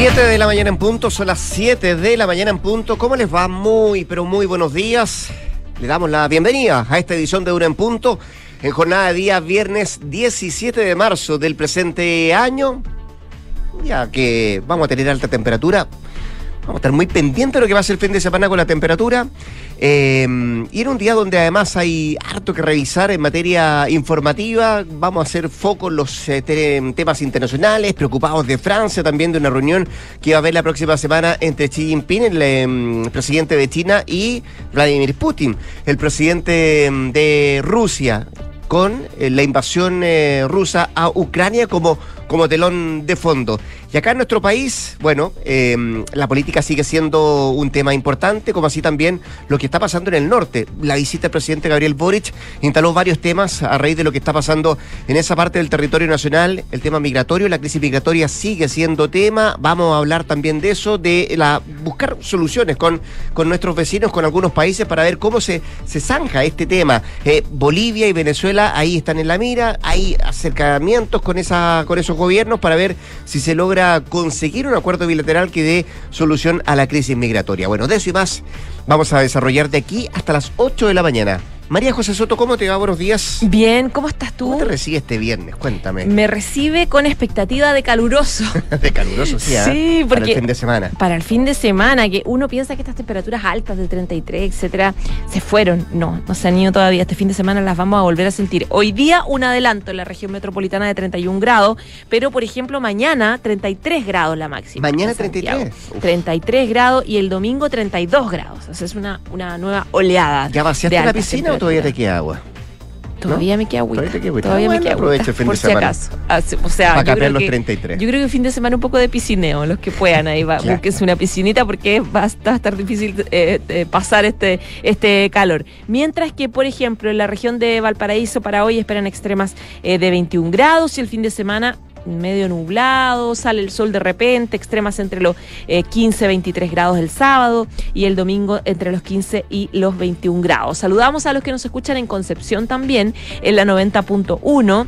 7 de la mañana en punto, son las 7 de la mañana en punto. ¿Cómo les va? Muy, pero muy buenos días. Le damos la bienvenida a esta edición de Una en Punto en jornada de día viernes 17 de marzo del presente año. Ya que vamos a tener alta temperatura. Vamos a estar muy pendientes de lo que va a ser el fin de semana con la temperatura. Eh, y en un día donde además hay harto que revisar en materia informativa. Vamos a hacer foco en los eh, temas internacionales, preocupados de Francia, también de una reunión que va a haber la próxima semana entre Xi Jinping, el em, presidente de China, y Vladimir Putin, el presidente em, de Rusia con eh, la invasión rusa a Ucrania como, como telón de fondo. Y acá en nuestro país, bueno, em, la política sigue siendo un tema importante, como así también lo que está pasando en el norte. La visita del presidente Gabriel Boric instaló varios temas a raíz de lo que está pasando en esa parte del territorio nacional. El tema migratorio, la crisis migratoria sigue siendo tema. Vamos a hablar también de eso, de la buscar soluciones con, con nuestros vecinos, con algunos países, para ver cómo se, se zanja este tema. Eh, Bolivia y Venezuela ahí están en la mira, hay acercamientos con, esa, con esos gobiernos para ver si se logra conseguir un acuerdo bilateral que dé solución a la crisis migratoria. Bueno, de eso y más vamos a desarrollar de aquí hasta las 8 de la mañana. María José Soto, ¿cómo te va? Buenos días. Bien, ¿cómo estás tú? ¿Cómo te recibe este viernes? Cuéntame. Me recibe con expectativa de caluroso. de caluroso, sí. ¿eh? Sí, porque. Para el fin de semana. Para el fin de semana, que uno piensa que estas temperaturas altas de 33, etcétera, se fueron. No, no se han ido todavía. Este fin de semana las vamos a volver a sentir. Hoy día un adelanto en la región metropolitana de 31 grados, pero por ejemplo mañana 33 grados la máxima. Mañana 33. 33 grados y el domingo 32 grados. O sea, es una, una nueva oleada. ¿Ya vaciaste la piscina o todavía te queda agua? Todavía me queda agüita. Todavía, te Todavía me queda Aprovecha el fin por de si semana. acaso. Ah, O sea, Para cambiar los que- 33. Yo creo que el fin de semana un poco de piscineo, los que puedan ahí, va, Claro. busquen una piscinita porque va a estar, va a estar difícil eh, eh, pasar este, este calor. Mientras que, por ejemplo, en la región de Valparaíso para hoy esperan extremas eh, de 21 grados y el fin de semana medio nublado, sale el sol de repente, extremas entre los eh, 15 23 grados el sábado y el domingo entre los 15 y los 21 grados. Saludamos a los que nos escuchan en Concepción también, en la 90.1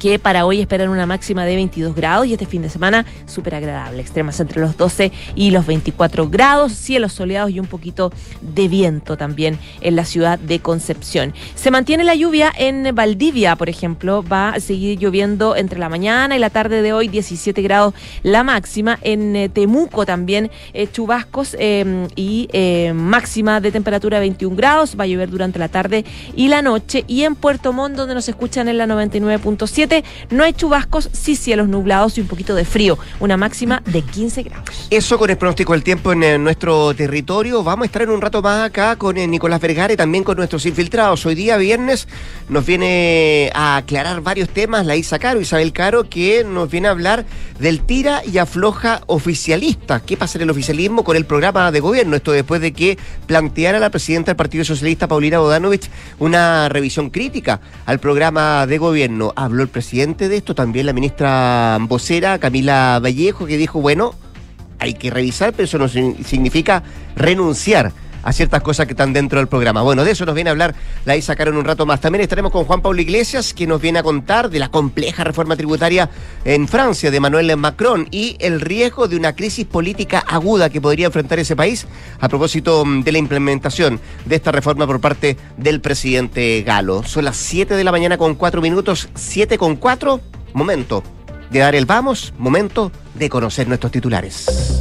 que para hoy esperan una máxima de 22 grados y este fin de semana súper agradable, extremas entre los 12 y los 24 grados, cielos soleados y un poquito de viento también en la ciudad de Concepción. Se mantiene la lluvia en Valdivia, por ejemplo, va a seguir lloviendo entre la mañana y la tarde de hoy, 17 grados la máxima, en eh, Temuco también eh, chubascos eh, y eh, máxima de temperatura 21 grados, va a llover durante la tarde y la noche. Y en Puerto Montt, donde nos escuchan en la 99.7, no hay chubascos, sí cielos nublados y un poquito de frío, una máxima de 15 grados. Eso con el pronóstico del tiempo en eh, nuestro territorio. Vamos a estar en un rato más acá con eh, Nicolás Vergara y también con nuestros infiltrados. Hoy día, viernes, nos viene a aclarar varios temas la Isa Caro, Isabel Caro, que nos viene a hablar del tira y afloja oficialista. ¿Qué pasa en el oficialismo con el programa de gobierno? Esto después de que planteara la presidenta del Partido Socialista, Paulina Bodanovich, una revisión crítica al programa de gobierno. Habló el presidente de esto, también la ministra vocera, Camila Vallejo, que dijo, bueno, hay que revisar, pero eso no significa renunciar a ciertas cosas que están dentro del programa. Bueno, de eso nos viene a hablar la Isa Caro en un rato más. También estaremos con Juan Pablo Iglesias, que nos viene a contar de la compleja reforma tributaria en Francia de Manuel Macron y el riesgo de una crisis política aguda que podría enfrentar ese país a propósito mm, de la implementación de esta reforma por parte del presidente Galo. Son las 7 de la mañana con 4 minutos, 7 con 4, momento de dar el vamos, momento de conocer nuestros titulares.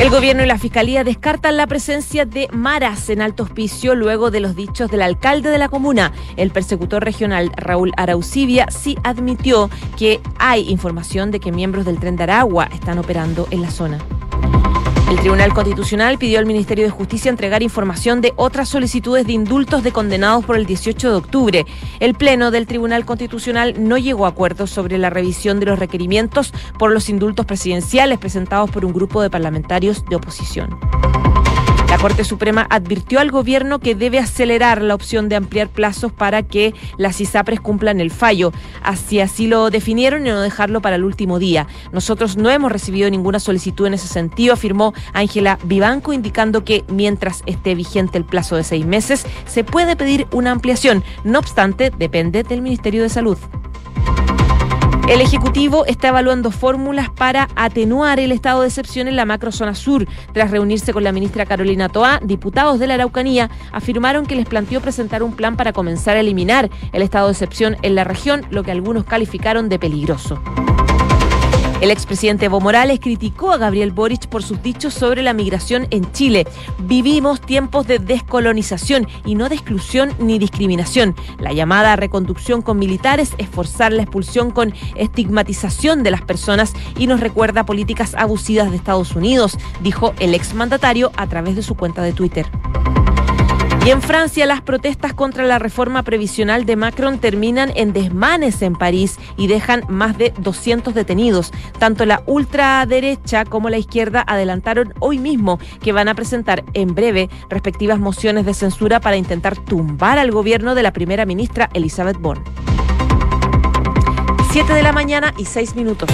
El gobierno y la fiscalía descartan la presencia de maras en alto hospicio luego de los dichos del alcalde de la comuna. El persecutor regional Raúl Araucibia sí admitió que hay información de que miembros del tren de Aragua están operando en la zona. El Tribunal Constitucional pidió al Ministerio de Justicia entregar información de otras solicitudes de indultos de condenados por el 18 de octubre. El Pleno del Tribunal Constitucional no llegó a acuerdos sobre la revisión de los requerimientos por los indultos presidenciales presentados por un grupo de parlamentarios de oposición. Corte Suprema advirtió al gobierno que debe acelerar la opción de ampliar plazos para que las ISAPRES cumplan el fallo. Así así lo definieron y no dejarlo para el último día. Nosotros no hemos recibido ninguna solicitud en ese sentido, afirmó Ángela Vivanco, indicando que mientras esté vigente el plazo de seis meses, se puede pedir una ampliación. No obstante, depende del Ministerio de Salud. El Ejecutivo está evaluando fórmulas para atenuar el estado de excepción en la macrozona sur. Tras reunirse con la ministra Carolina Toá, diputados de la Araucanía afirmaron que les planteó presentar un plan para comenzar a eliminar el estado de excepción en la región, lo que algunos calificaron de peligroso. El expresidente Evo Morales criticó a Gabriel Boric por sus dichos sobre la migración en Chile. Vivimos tiempos de descolonización y no de exclusión ni discriminación. La llamada reconducción con militares es forzar la expulsión con estigmatización de las personas y nos recuerda políticas abusivas de Estados Unidos, dijo el exmandatario a través de su cuenta de Twitter. Y en Francia las protestas contra la reforma previsional de Macron terminan en desmanes en París y dejan más de 200 detenidos. Tanto la ultraderecha como la izquierda adelantaron hoy mismo que van a presentar en breve respectivas mociones de censura para intentar tumbar al gobierno de la primera ministra Elizabeth Borne. 7 de la mañana y 6 minutos.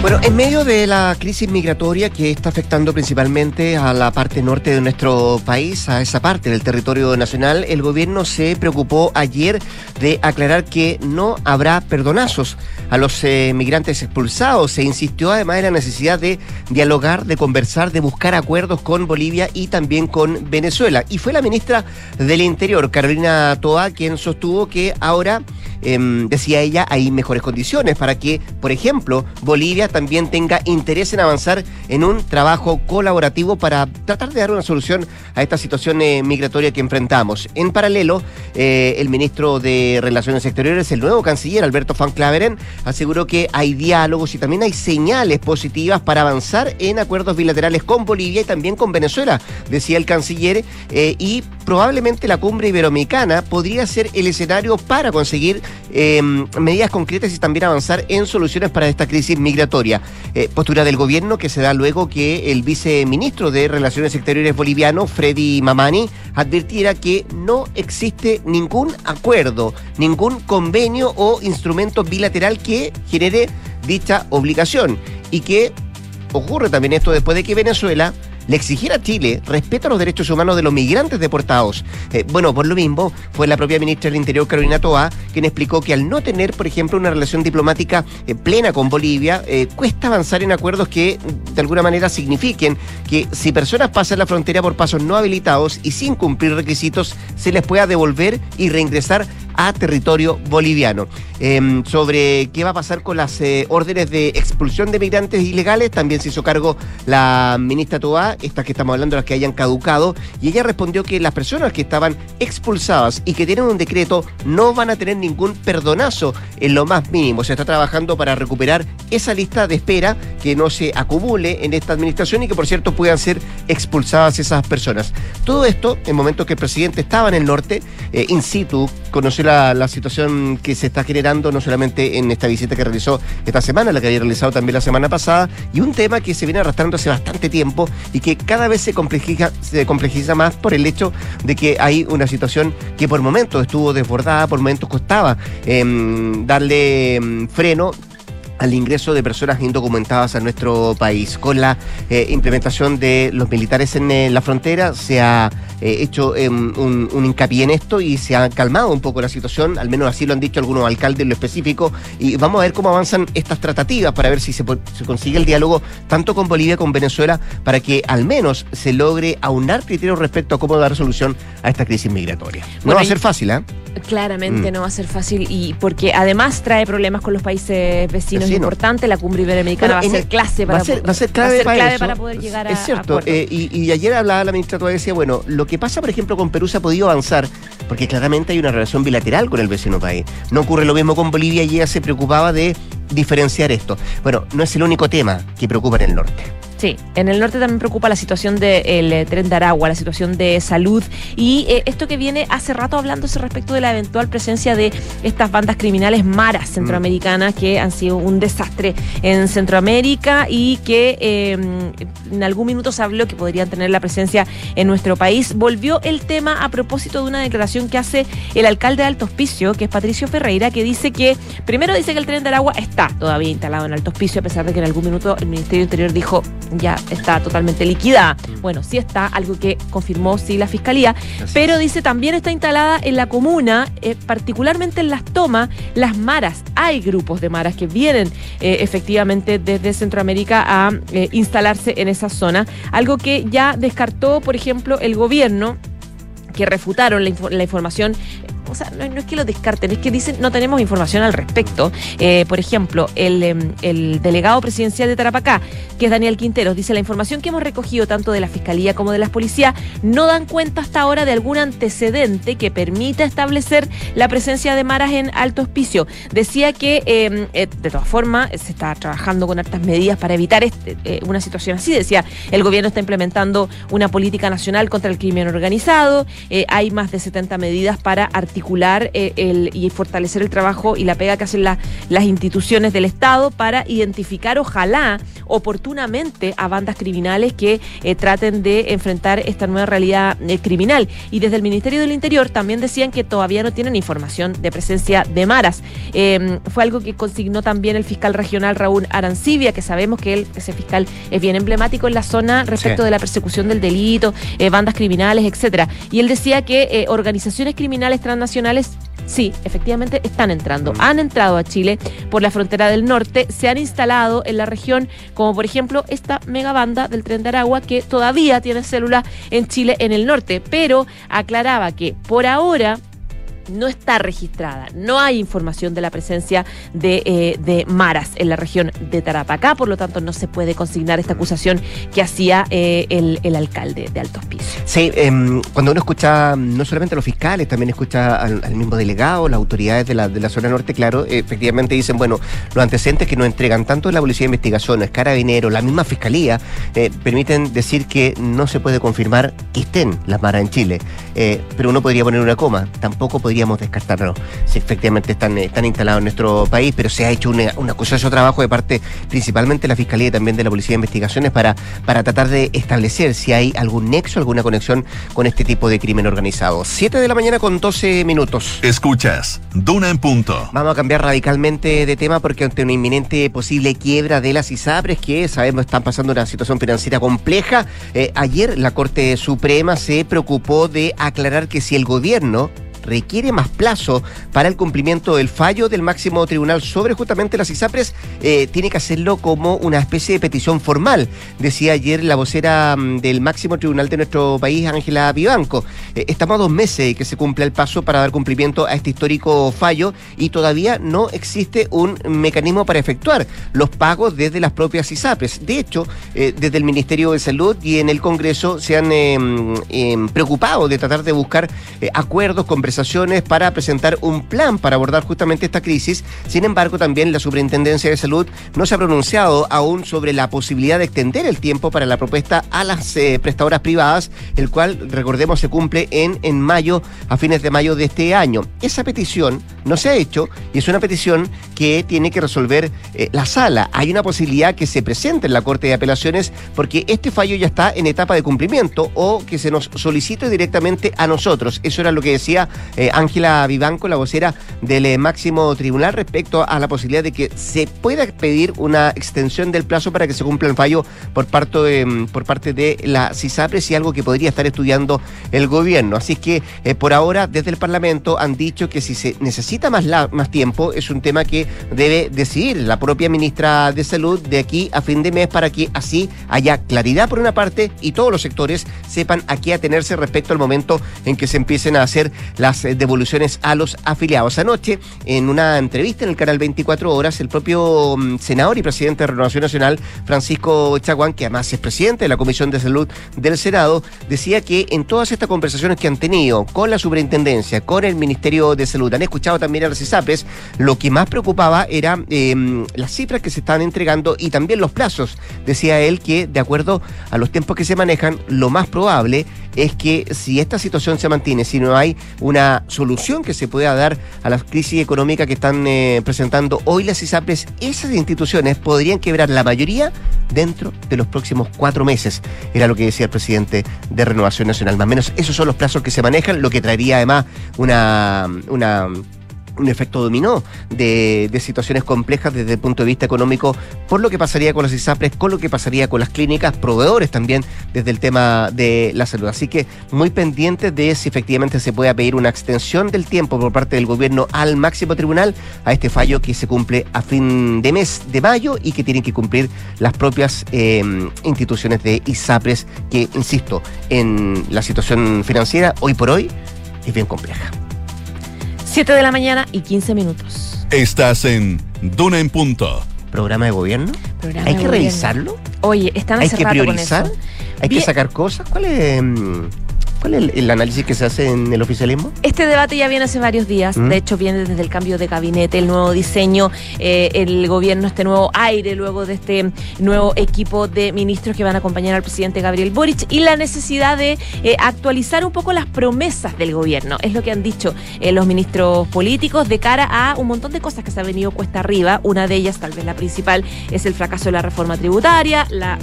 Bueno, en medio de la crisis migratoria que está afectando principalmente a la parte norte de nuestro país, a esa parte del territorio nacional, el gobierno se preocupó ayer de aclarar que no habrá perdonazos a los eh, migrantes expulsados. Se insistió además en la necesidad de dialogar, de conversar, de buscar acuerdos con Bolivia y también con Venezuela. Y fue la ministra del Interior, Carolina Toa, quien sostuvo que ahora, em, decía ella, hay mejores condiciones para que, por ejemplo, Bolivia también tenga interés en avanzar en un trabajo colaborativo para tratar de dar una solución a esta situación eh, migratoria que enfrentamos. En paralelo, eh, el ministro de Relaciones Exteriores, el nuevo canciller Alberto Van Claveren, aseguró que hay diálogos y también hay señales positivas para avanzar en acuerdos bilaterales con Bolivia y también con Venezuela, decía el canciller, eh, y probablemente la cumbre iberoamericana podría ser el escenario para conseguir medidas concretas y también avanzar en soluciones para esta crisis migratoria. Eh, postura del gobierno que se da luego que el viceministro de Relaciones Exteriores boliviano, Freddy Mamani, advirtiera que no existe ningún acuerdo, ningún convenio o instrumento bilateral que genere dicha obligación y que ocurre también esto después de que Venezuela le exigiera a Chile respeto a los derechos humanos de los migrantes deportados. Eh, bueno, por lo mismo, fue la propia ministra del Interior, Carolina Toa, quien explicó que al no tener, por ejemplo, una relación diplomática eh, plena con Bolivia, eh, cuesta avanzar en acuerdos que de alguna manera signifiquen que si personas pasan la frontera por pasos no habilitados y sin cumplir requisitos, se les pueda devolver y reingresar a territorio boliviano. Em, sobre qué va a pasar con las órdenes de expulsión de migrantes ilegales, también se hizo cargo la ministra Toa estas que estamos hablando, las que hayan caducado, y ella respondió que las personas que estaban expulsadas y que tienen un decreto no van a tener ningún perdonazo en lo más mínimo. Se está trabajando para recuperar esa lista de espera que no se acumule en esta administración y que por cierto puedan ser expulsadas esas personas. Todo esto en momentos que el presidente estaba en el norte, eh, in situ, conoció la, situación que se está generando no solamente en esta visita que realizó esta semana, la que había realizado también la semana pasada, y un tema que se viene arrastrando hace bastante tiempo y que que cada vez se complejiza, se complejiza más por el hecho de que hay una situación que por momentos estuvo desbordada, por momentos costaba em, darle em, freno al ingreso de personas indocumentadas a nuestro país. Con la eh, implementación de los militares en eh, la frontera se ha eh, hecho em, un, hincapié en esto y se ha calmado un poco la situación, al menos así lo han dicho algunos alcaldes en lo específico, y vamos a ver cómo avanzan estas tratativas para ver si se, se consigue el diálogo tanto con Bolivia como con Venezuela para que al menos se logre aunar criterios respecto a cómo dar solución a esta crisis migratoria. No va a ser fácil, ¿eh? Claramente mm. no va a ser fácil y porque además trae problemas con los países vecinos importantes. La cumbre iberoamericana va a ser clase para, va a ser, clave, para, poder llegar a. Es cierto. Eh, y, ayer hablaba la ministra todavía decía, bueno, lo que pasa, por ejemplo, con Perú se ha podido avanzar porque claramente hay una relación bilateral con el vecino país. No ocurre lo mismo con Bolivia y ella se preocupaba de diferenciar esto. Bueno, no es el único tema que preocupa en el norte. Sí, en el norte también preocupa la situación del eh, tren de Aragua, la situación de salud y eh, esto que viene hace rato hablándose respecto de la eventual presencia de estas bandas criminales maras centroamericanas que han sido un desastre en Centroamérica y que em, en algún minuto se habló que podrían tener la presencia en nuestro país. Volvió el tema a propósito de una declaración que hace el alcalde de Alto Hospicio, que es Patricio Ferreira, que dice que, primero dice que el tren de Aragua está todavía instalado en Alto Hospicio, a pesar de que en algún minuto el Ministerio Interior dijo ya está totalmente liquidada. Bueno, sí está, algo que confirmó sí la Fiscalía, pero dice también está instalada en la comuna, eh, particularmente en las tomas, las maras. Hay grupos de maras que vienen eh, efectivamente desde Centroamérica a eh, instalarse en esa zona, algo que ya descartó, por ejemplo, el gobierno que refutaron la, la información o sea, no, es que lo descarten, es que dicen no tenemos información al respecto. Eh, por ejemplo, em, el, delegado presidencial de Tarapacá, que es Daniel Quinteros, dice la información que hemos recogido tanto de la Fiscalía como de las policías no dan cuenta hasta ahora de algún antecedente que permita establecer la presencia de maras en alto hospicio. Decía que, em, eh, de todas formas, se está trabajando con altas medidas para evitar este, eh, una situación así. Decía, el gobierno está implementando una política nacional contra el crimen organizado, hay más de 70 medidas para articular eh, el, y fortalecer el trabajo y la pega que hacen las instituciones del Estado para identificar, ojalá, oportunamente a bandas criminales que eh, traten de enfrentar esta nueva realidad eh, criminal. Y desde el Ministerio del Interior también decían que todavía no tienen información de presencia de maras. Em, fue algo que consignó también el fiscal regional Raúl Arancibia, que sabemos que él, ese fiscal es bien emblemático en la zona respecto de la persecución del delito, bandas criminales, etcétera. Y él decía que organizaciones criminales transnacionales sí, efectivamente están entrando. Han entrado a Chile por la frontera del norte, se han instalado en la región, como por ejemplo esta megabanda del tren de Aragua que todavía tiene células en Chile en el norte, pero aclaraba que por ahora no está registrada. No hay información de la presencia de, eh, de, maras en la región de Tarapacá, por lo tanto no se puede consignar esta acusación que hacía eh, el, alcalde de Alto Hospicio. Sí, em, cuando uno escucha no solamente a los fiscales, también escucha al, mismo delegado, las autoridades de la, de la zona norte, claro, efectivamente dicen, bueno, los antecedentes que nos entregan tanto la Policía de Investigaciones, Carabineros, la misma Fiscalía, eh, permiten decir que no se puede confirmar que estén las maras en Chile. pero uno podría poner una coma, tampoco podría podríamos descartarlo si efectivamente están, están instalados en nuestro país, pero se ha hecho un una de trabajo de parte principalmente de la Fiscalía y también de la Policía de Investigaciones para, para tratar de establecer si hay algún nexo, alguna conexión con este tipo de crimen organizado. 7 de la mañana con 12 minutos. Escuchas, Duna en punto. Vamos a cambiar radicalmente de tema porque ante una inminente posible quiebra de las ISAPRES, que sabemos están pasando una situación financiera compleja, eh, ayer la Corte Suprema se preocupó de aclarar que si el gobierno requiere más plazo para el cumplimiento del fallo del máximo tribunal sobre justamente las ISAPRES, eh, tiene que hacerlo como una especie de petición formal, decía ayer la vocera mm, del máximo tribunal de nuestro país, Ángela Vivanco. Eh, estamos a dos meses que se cumpla el paso para dar cumplimiento a este histórico fallo y todavía no existe un mecanismo para efectuar los pagos desde las propias ISAPRES. De hecho, eh, desde el Ministerio de Salud y en el Congreso se han em, em, preocupado de tratar de buscar acuerdos, conversaciones para presentar un plan para abordar justamente esta crisis. Sin embargo, también la Superintendencia de Salud no se ha pronunciado aún sobre la posibilidad de extender el tiempo para la propuesta a las eh, prestadoras privadas, el cual, recordemos, se cumple en, en mayo, a fines de mayo de este año. Esa petición no se ha hecho y es una petición que tiene que resolver eh, la sala. Hay una posibilidad que se presente en la Corte de Apelaciones porque este fallo ya está en etapa de cumplimiento o que se nos solicite directamente a nosotros. Eso era lo que decía eh, Ángela Vivanco, la vocera del eh, máximo tribunal, respecto a la posibilidad de que se pueda pedir una extensión del plazo para que se cumpla el fallo por parte de, mm, por parte de la CISAPRES y algo que podría estar estudiando el gobierno. Así que eh, por ahora, desde el Parlamento han dicho que si se necesita más, más tiempo, es un tema que debe decidir la propia ministra de Salud de aquí a fin de mes para que así haya claridad por una parte y todos los sectores sepan a qué atenerse respecto al momento en que se empiecen a hacer las eh, devoluciones a los afiliados. Anoche, en una entrevista en el canal 24 Horas, el propio mm, senador y presidente de Renovación Nacional, Francisco Chaguán, que además es presidente de la Comisión de Salud del Senado, decía que en todas estas conversaciones que han tenido con la superintendencia, con el Ministerio de Salud, han escuchado también a las ISAPRES, lo que más preocupaba era em, las cifras que se estaban entregando y también los plazos. Decía él que, de acuerdo a los tiempos que se manejan, lo más probable es que si esta situación se mantiene, si no hay una solución que se pueda dar a la crisis económica que están eh, presentando hoy las ISAPRES, esas instituciones podrían quebrar la mayoría dentro de los próximos cuatro meses. Era lo que decía el presidente de Renovación Nacional. Más o menos esos son los plazos que se manejan, lo que traería además una, una un efecto dominó de, situaciones complejas desde el punto de vista económico, por lo que pasaría con las ISAPRES, con lo que pasaría con las clínicas, proveedores también desde el tema de la salud. Así que muy pendientes de si efectivamente se puede pedir una extensión del tiempo por parte del gobierno al máximo tribunal a este fallo que se cumple a fin de mes de mayo y que tienen que cumplir las propias eh, instituciones de ISAPRES, que, insisto, en la situación financiera hoy por hoy es bien compleja. 7 de la mañana y 15 minutos. Estás en Duna en Punto. ¿Programa de gobierno? ¿Hay que revisarlo? Oye, están hace ¿Hay que priorizar? ¿Hay que sacar cosas? ¿Cuál es...? Mm, ¿Cuál es el, análisis que se hace en el oficialismo? Este debate ya viene hace varios días. ¿Mm? De hecho, viene desde el cambio de gabinete, el nuevo diseño, eh, el gobierno, este nuevo aire, luego de este nuevo equipo de ministros que van a acompañar al presidente Gabriel Boric y la necesidad de eh, actualizar un poco las promesas del gobierno. Es lo que han dicho eh, los ministros políticos de cara a un montón de cosas que se han venido cuesta arriba. Una de ellas, tal vez la principal, es el fracaso de la reforma tributaria. La,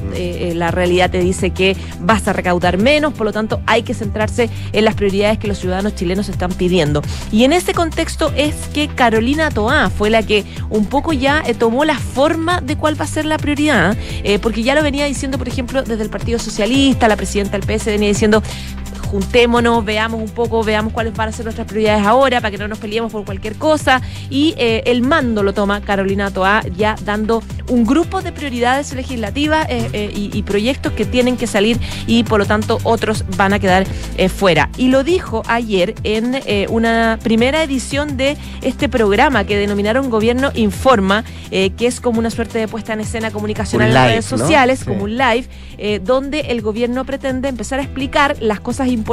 la realidad te dice que vas a recaudar menos, por lo tanto, hay que centrarse en las prioridades que los ciudadanos chilenos están pidiendo. Y en ese contexto es que Carolina Toá fue la que un poco ya eh, tomó la forma de cuál va a ser la prioridad, eh, porque ya lo venía diciendo, por ejemplo, desde el Partido Socialista, la presidenta del PS venía diciendo, juntémonos, veamos un poco, veamos cuáles van a ser nuestras prioridades ahora para que no nos peleemos por cualquier cosa. Y eh, el mando lo toma Carolina Toá, ya dando un grupo de prioridades legislativas eh, eh, y, proyectos que tienen que salir y por lo tanto otros van a quedar fuera. Y lo dijo ayer en una primera edición de este programa que denominaron Gobierno Informa, que es como una suerte de puesta en escena comunicacional en redes sociales, como un live, donde el gobierno pretende empezar a explicar las cosas importantes,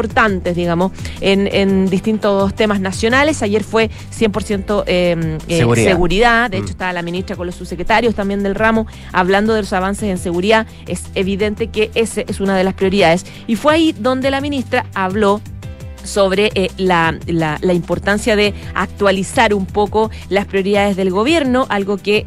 digamos, en, distintos temas nacionales. Ayer fue 100% em, eh, seguridad. De hecho, mm. estaba la ministra con los subsecretarios también del ramo hablando de los avances en seguridad. Es evidente que esa es una de las prioridades. Y fue ahí donde la ministra habló sobre eh, la, la, importancia de actualizar un poco las prioridades del gobierno, algo que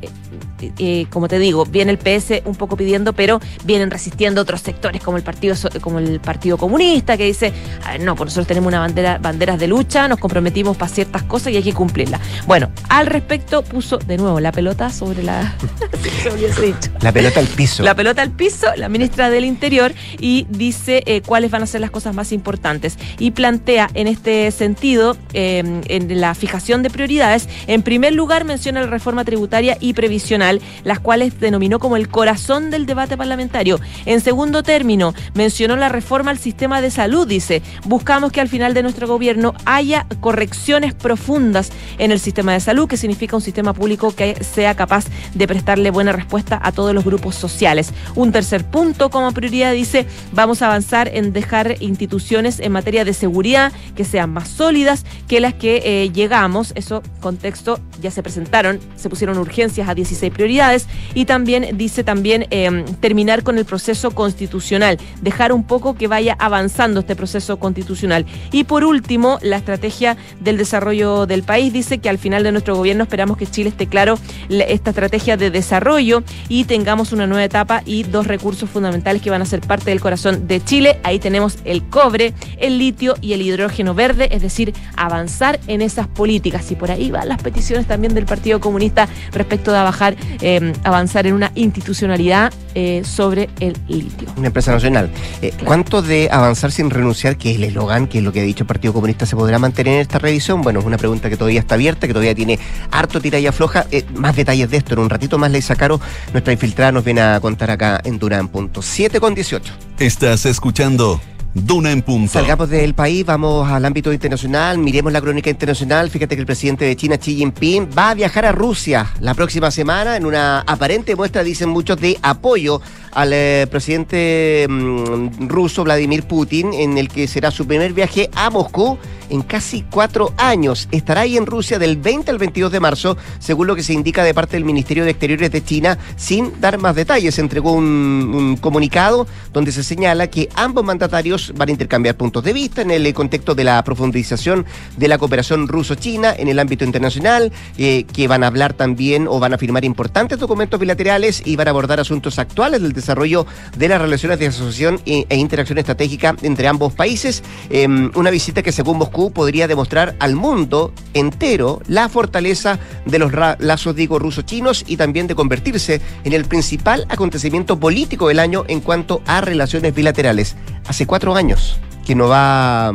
eh, como te digo, viene el PS un poco pidiendo, pero vienen resistiendo otros sectores como el Partido como el Partido Comunista, que dice, no, pues nosotros tenemos una bandera, banderas de lucha, nos comprometimos para ciertas cosas y hay que cumplirlas. Bueno, al respecto puso de nuevo la pelota sobre la... la pelota al piso. La pelota al piso, la ministra del Interior, y dice eh, cuáles van a ser las cosas más importantes. Y plantea en este sentido, em, en la fijación de prioridades, en primer lugar menciona la reforma tributaria y previsional las cuales denominó como el corazón del debate parlamentario. En segundo término, mencionó la reforma al sistema de salud, dice, buscamos que al final de nuestro gobierno haya correcciones profundas en el sistema de salud, que significa un sistema público que sea capaz de prestarle buena respuesta a todos los grupos sociales. Un tercer punto como prioridad dice, vamos a avanzar en dejar instituciones en materia de seguridad que sean más sólidas que las que eh, llegamos. Eso contexto ya se presentaron, se pusieron urgencias a 16 prioridades y también dice también em, terminar con el proceso constitucional, dejar un poco que vaya avanzando este proceso constitucional. Y por último, la estrategia del desarrollo del país dice que al final de nuestro gobierno esperamos que Chile esté claro esta estrategia de desarrollo y tengamos una nueva etapa y dos recursos fundamentales que van a ser parte del corazón de Chile. Ahí tenemos el cobre, el litio y el hidrógeno verde, es decir, avanzar en esas políticas. Y por ahí van las peticiones también del Partido Comunista respecto de bajar eh, avanzar en una institucionalidad eh, sobre el litio. Una empresa nacional. Eh, ¿Cuánto de avanzar sin renunciar, que es el eslogan, que es lo que ha dicho el Partido Comunista, se podrá mantener en esta revisión? Bueno, es una pregunta que todavía está abierta, que todavía tiene harto tiralla floja. más detalles de esto en un ratito más, Leisa Caro, nuestra infiltrada, nos viene a contar acá en Durán. Punto. 7 con 18. Estás escuchando Duna en punto. Salgamos del país, vamos al ámbito internacional, miremos la crónica internacional. Fíjate que el presidente de China, Xi Jinping, va a viajar a Rusia la próxima semana en una aparente muestra, dicen muchos, de apoyo al eh, presidente mm, ruso Vladimir Putin, en el que será su primer viaje a Moscú en casi cuatro años. Estará ahí en Rusia del 20 al 22 de marzo, según lo que se indica de parte del Ministerio de Exteriores de China, sin dar más detalles. Entregó un, un comunicado donde se señala que ambos mandatarios van a intercambiar puntos de vista en el contexto de la profundización de la cooperación ruso-china en el ámbito internacional, eh, que van a hablar también o van a firmar importantes documentos bilaterales y van a abordar asuntos actuales del desarrollo de las relaciones de asociación e, e interacción estratégica entre ambos países. Eh, una visita que según Moscú podría demostrar al mundo entero la fortaleza de los lazos, digo, ruso-chinos y también de convertirse en el principal acontecimiento político del año en cuanto a relaciones bilaterales. Hace cuatro años que no va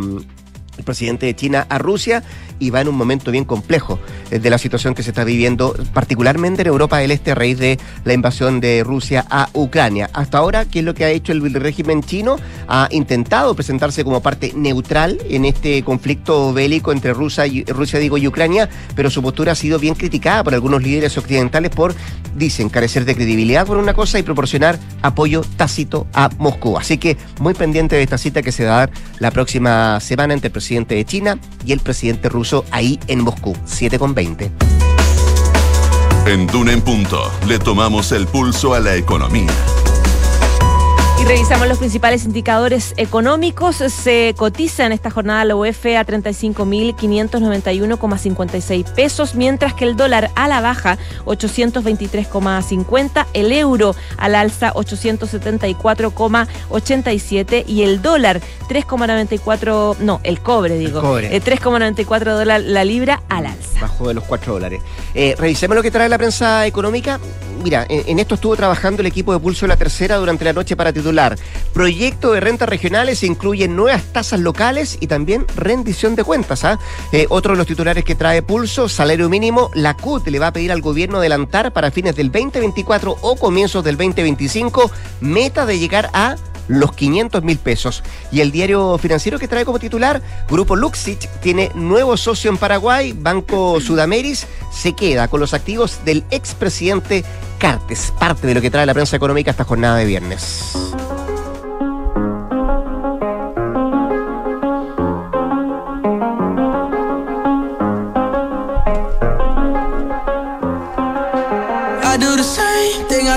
el presidente de China a Rusia y va en un momento bien complejo eh, de la situación que se está viviendo, particularmente en Europa del Este a raíz de la invasión de Rusia a Ucrania. Hasta ahora, ¿qué es lo que ha hecho el régimen chino? Ha intentado presentarse como parte neutral en este conflicto bélico entre Rusia y, Rusia digo, y Ucrania, pero su postura ha sido bien criticada por algunos líderes occidentales por, dicen, carecer de credibilidad por una cosa y proporcionar apoyo tácito a Moscú. Así que muy pendiente de esta cita que se va a dar la próxima semana entre el presidente de China y el presidente ruso ahí en Moscú, 7 con 20. En Duna en Punto le tomamos el pulso a la economía. Revisamos los principales indicadores económicos. Se cotiza en esta jornada la UF a 35.591,56 pesos, mientras que el dólar a la baja 823,50, el euro al alza 874,87 y el dólar 3,94, no, el cobre digo, cobre. 3,94 eh, dólares la libra al alza. Bajo de los 4 dólares. Eh, revisemos lo que trae la prensa económica. Mira, en, en esto estuvo trabajando el equipo de Pulso de la Tercera durante la noche para titular Proyecto de rentas regionales incluye nuevas tasas locales y también rendición de cuentas. ¿ah? Eh, otro de los titulares que trae Pulso, salario mínimo, la CUT le va a pedir al gobierno adelantar para fines del 2024 o comienzos del 2025 meta de llegar a los 500 mil pesos. Y el diario financiero que trae como titular, Grupo Luxich tiene nuevo socio en Paraguay, Banco Sudameris, se queda con los activos del expresidente Cartes, parte de lo que trae la prensa económica esta jornada de viernes.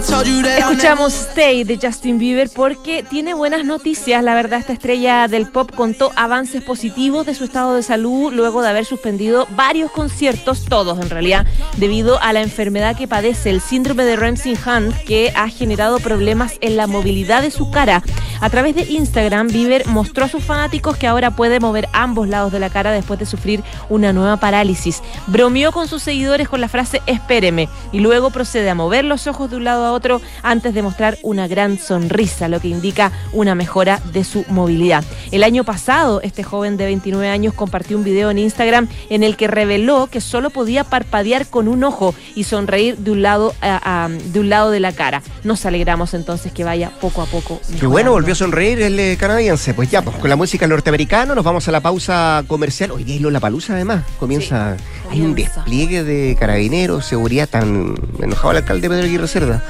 Escuchamos Stay de Justin Bieber porque tiene buenas noticias. La verdad, esta estrella del pop contó avances positivos de su estado de salud luego de haber suspendido varios conciertos, todos en realidad, debido a la enfermedad que padece, el síndrome de Ramsey Hunt, que ha generado problemas en la movilidad de su cara. A través de Instagram, Bieber mostró a sus fanáticos que ahora puede mover ambos lados de la cara después de sufrir una nueva parálisis. Bromeó con sus seguidores con la frase espéreme y luego procede a mover los ojos de un lado a otro antes de mostrar una gran sonrisa, lo que indica una mejora de su movilidad. El año pasado, este joven de 29 años compartió un video en Instagram en el que reveló que solo podía parpadear con un ojo y sonreír de un lado, a, a, de, un lado de la cara. Nos alegramos entonces que vaya poco a poco. Qué bueno, volvió a sonreír el eh, canadiense. Pues ya, pues con la música norteamericana nos vamos a la pausa comercial. Hoy día la palusa además. Comienza, sí, comienza. Hay un despliegue de carabineros, seguridad tan enojado el alcalde Pedro Aguirre Cerda.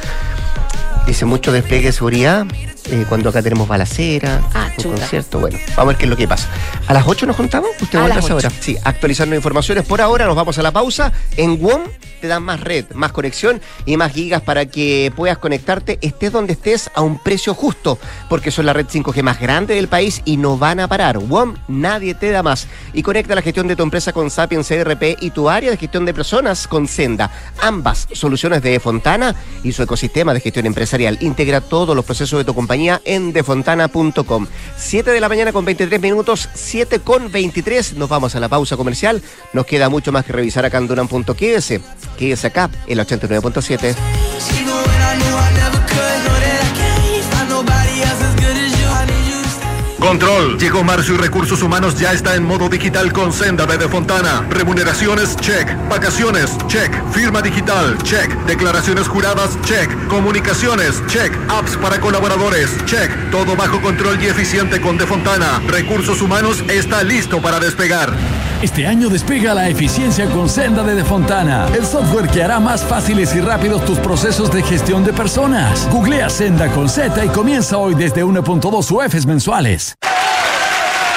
Dice mucho despliegue de seguridad eh, cuando acá tenemos balacera, ah, un concierto. Bueno, vamos a ver qué es lo que pasa. ¿A las 8 nos contamos? ¿Usted vuelve a esa hora? Sí, actualizando informaciones. Por ahora nos vamos a la pausa. En WOM te dan más red, más conexión y más gigas para que puedas conectarte, estés donde estés, a un precio justo, porque son la red 5G más grande del país y no van a parar. WOM, nadie te da más. Y conecta la gestión de tu empresa con Sapiens CRP y tu área de gestión de personas con Senda. Ambas soluciones de Fontana y su ecosistema de gestión empresarial. Integra todos los procesos de tu compañía en defontana.com. 7 de la mañana con 23 minutos, 7 con 23. Nos vamos a la pausa comercial. Nos queda mucho más que revisar acá en. Quédese acá, el 89.7. Llegó marzo y recursos humanos ya está en modo digital con Senda de Fontana. Remuneraciones, check. Vacaciones, check. Firma digital, check. Declaraciones juradas, check. Comunicaciones, check. Apps para colaboradores, check. Todo bajo control y eficiente con De Fontana. Recursos humanos está listo para despegar. Este año despega la eficiencia con Senda de De Fontana, el software que hará más fáciles y rápidos tus procesos de gestión de personas. Googlea Senda con Z y comienza hoy desde 1.2 UFs mensuales.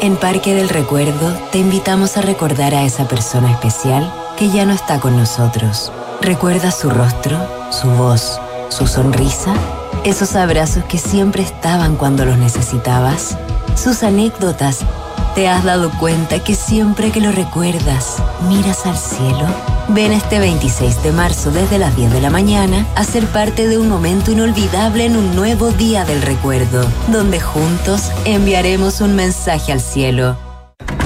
En Parque del Recuerdo te invitamos a recordar a esa persona especial que ya no está con nosotros. Recuerda su rostro, su voz, su sonrisa, esos abrazos que siempre estaban cuando los necesitabas, sus anécdotas. ¿Te has dado cuenta que siempre que lo recuerdas, miras al cielo? Ven este 26 de marzo desde las 10 de la mañana a ser parte de un momento inolvidable en un nuevo día del recuerdo, donde juntos enviaremos un mensaje al cielo.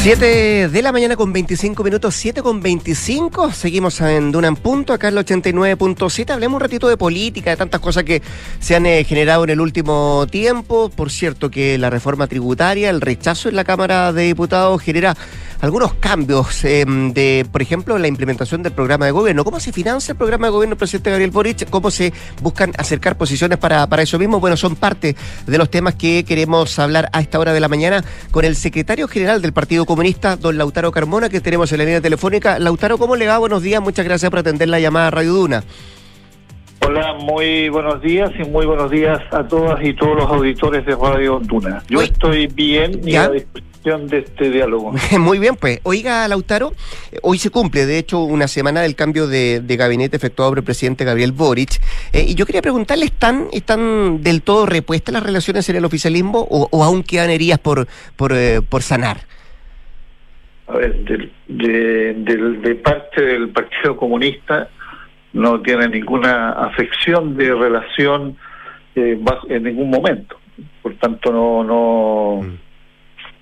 7 de la mañana con 25 minutos, 7 con 25. Seguimos en Duna en Punto, acá en el 89.7. Hablemos un ratito de política, de tantas cosas que se han eh, generado en el último tiempo. Por cierto, que la reforma tributaria, el rechazo en la Cámara de Diputados genera algunos cambios eh, de, por ejemplo, la implementación del programa de gobierno. ¿Cómo se financia el programa de gobierno presidente Gabriel Boric? ¿Cómo se buscan acercar posiciones para, para eso mismo? Bueno, son parte de los temas que queremos hablar a esta hora de la mañana con el secretario general del Partido Comunista, don Lautaro Carmona, que tenemos en la línea telefónica. Lautaro, ¿cómo le va? Buenos días, muchas gracias por atender la llamada a Radio Duna. Hola, muy buenos días y muy buenos días a todas y todos los auditores de Radio Duna. Yo Uy. estoy bien y ¿Ya? a disposición de este diálogo. Muy bien, pues. Oiga, Lautaro, hoy se cumple, de hecho, una semana del cambio de, de gabinete efectuado por el presidente Gabriel Boric. Eh, y yo quería preguntarle, ¿están, ¿están del todo repuestas las relaciones en el oficialismo o, o aún quedan heridas por, por, eh, por sanar? A ver, del- de, del- de parte del Partido Comunista no tiene ninguna afección de relación eh, en ningún momento. Por tanto, no no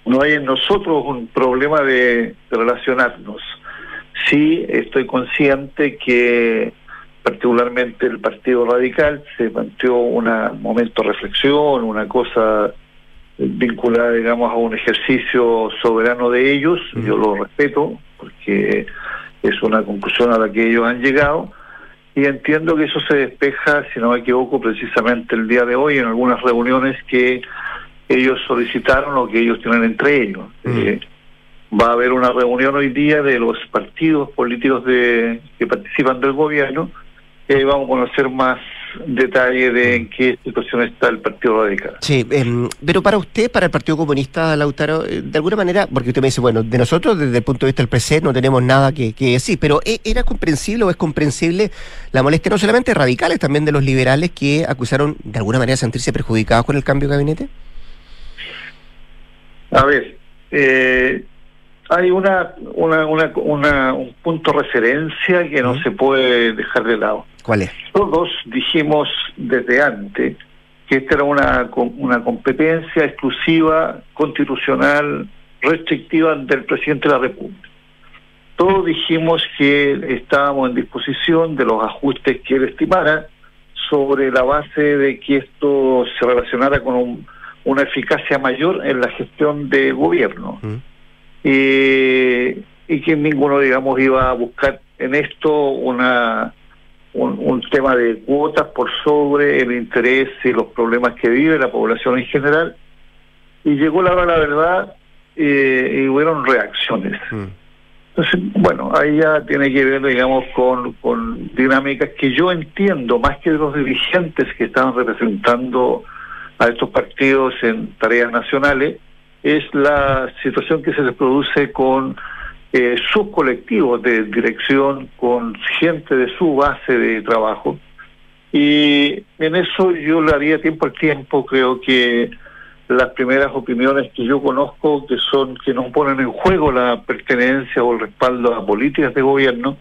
no hay en nosotros un problema de, de relacionarnos. Sí estoy consciente que particularmente el Partido Radical se planteó un momento de reflexión, una cosa vinculada, digamos, a un ejercicio soberano de ellos. Yo lo respeto porque es una conclusión a la que ellos han llegado y entiendo que eso se despeja, si no me equivoco, precisamente el día de hoy en algunas reuniones que ellos solicitaron o que ellos tienen entre ellos. Eh, va a haber una reunión hoy día de los partidos políticos de, que participan del gobierno y ahí vamos a conocer más detalle de en qué situación está el Partido Radical. Sí, em, pero para usted, para el Partido Comunista, Lautaro, eh, de alguna manera, porque usted me dice, bueno, de nosotros desde el punto de vista del PC no tenemos nada que, que decir, pero ¿e- ¿era comprensible o es comprensible la molestia no solamente de radicales, también de los liberales que acusaron de alguna manera sentirse perjudicados con el cambio de gabinete? A ver, eh, hay una, una, una, una- un punto de referencia que no se puede dejar de lado. ¿Cuál es? Todos dijimos desde antes que esta era una, una competencia exclusiva, constitucional, restrictiva del presidente de la República. Todos dijimos que estábamos en disposición de los ajustes que él estimara sobre la base de que esto se relacionara con un- una eficacia mayor en la gestión de gobierno. Eh, y que ninguno, digamos, iba a buscar en esto una un, un tema de cuotas por sobre el interés y los problemas que vive la población en general y llegó la hora de la verdad eh, y hubieron reacciones. Mm. Entonces, bueno, ahí ya tiene que ver, digamos, con, con dinámicas que yo entiendo, más que de los dirigentes que estaban representando a estos partidos en tareas nacionales, es la situación que se les produce con eh, sus colectivos de dirección, con gente de su base de trabajo. Y en eso yo le haría tiempo al tiempo, creo que las primeras opiniones que yo conozco que son que no ponen en juego la pertenencia o el respaldo a políticas de gobierno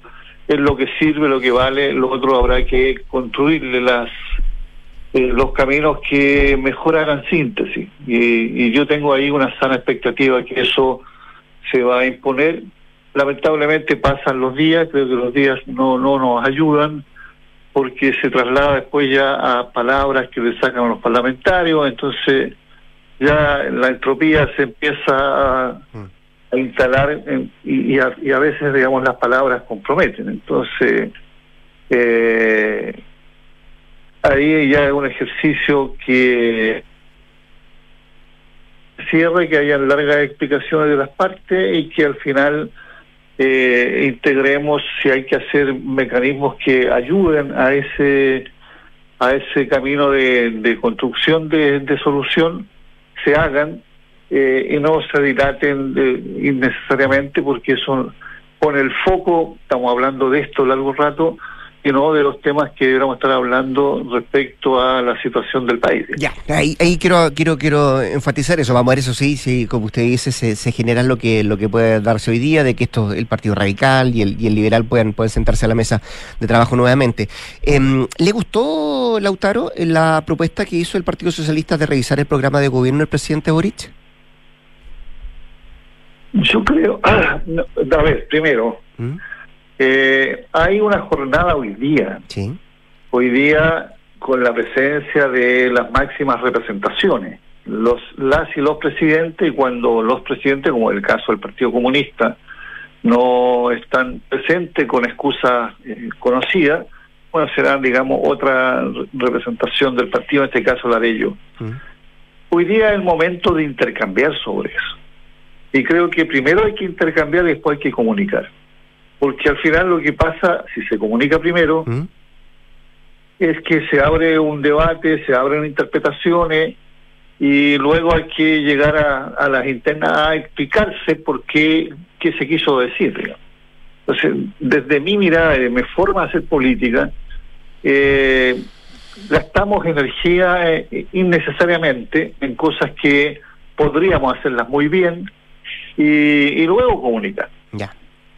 es lo que sirve, lo que vale, lo otro habrá que construirle las eh, los caminos que mejor hagan síntesis. Y, y yo tengo ahí una sana expectativa que eso se va a imponer. Lamentablemente pasan los días creo que los días no no nos ayudan porque se traslada después ya a palabras que le sacan a los parlamentarios entonces ya la entropía se empieza a, a instalar en- y, y a, y a veces, digamos, las palabras comprometen. Entonces, eh, ahí ya es un ejercicio que cierre, que haya largas explicaciones de las partes y que al final eh, integremos si hay que hacer mecanismos que ayuden a ese a ese camino de, de construcción de, de solución se hagan eh, y no se dilaten eh, innecesariamente porque eso pone el foco, estamos hablando de esto largo rato, y no de los temas que deberíamos estar hablando respecto a la situación del país. Ya, ahí, ahí quiero, quiero, quiero enfatizar eso. Vamos a ver eso sí, sí, como usted dice, se, se genera lo que, lo que puede darse hoy día, de que esto, el Partido Radical y el, y el Liberal puedan, pueden sentarse a la mesa de trabajo nuevamente. Em, ¿Le gustó, Lautaro, la propuesta que hizo el Partido Socialista de revisar el programa de gobierno del presidente Boric? Yo creo, no, a ver, primero, ¿Mm? Eh, hay una jornada hoy día, Sí. hoy día con la presencia de las máximas representaciones, los las y los presidentes, y cuando los presidentes, como el caso del Partido Comunista, no están presentes con excusas eh, conocidas, bueno, será, digamos, otra re- representación del partido, en este caso la de ellos. ¿Mm? Hoy día es el momento de intercambiar sobre eso. Y creo que primero hay que intercambiar y después hay que comunicar. Porque al final lo que pasa, si se comunica primero, ¿Mm? es que se abre un debate, se abren interpretaciones y luego hay que llegar a, a las internas a explicarse por qué, qué se quiso decir. digamos. Entonces, desde mi mirada y de mi forma de hacer política, eh, gastamos energía eh, innecesariamente en cosas que podríamos hacerlas muy bien y, y luego comunicar. Ya.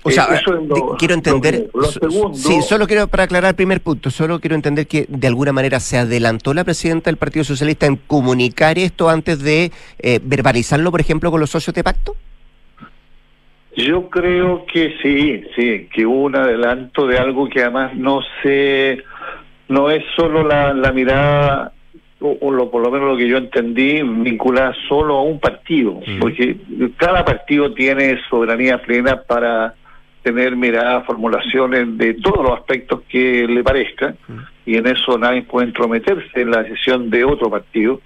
O sea, Eh, eso es lo- de- quiero entender. lo- segundo- sí, solo quiero, para aclarar el primer punto, solo quiero entender que de alguna manera se adelantó la presidenta del Partido Socialista en comunicar esto antes de eh, verbalizarlo, por ejemplo, con los socios de pacto. Yo creo que sí, sí, que hubo un adelanto de algo que además no se, no es solo la, la mirada, o, o lo, por lo menos lo que yo entendí, vinculada solo a un partido, porque cada partido tiene soberanía plena para tener miradas, formulaciones de todos los aspectos que le parezca, y en eso nadie puede entrometerse en la decisión de otro partido,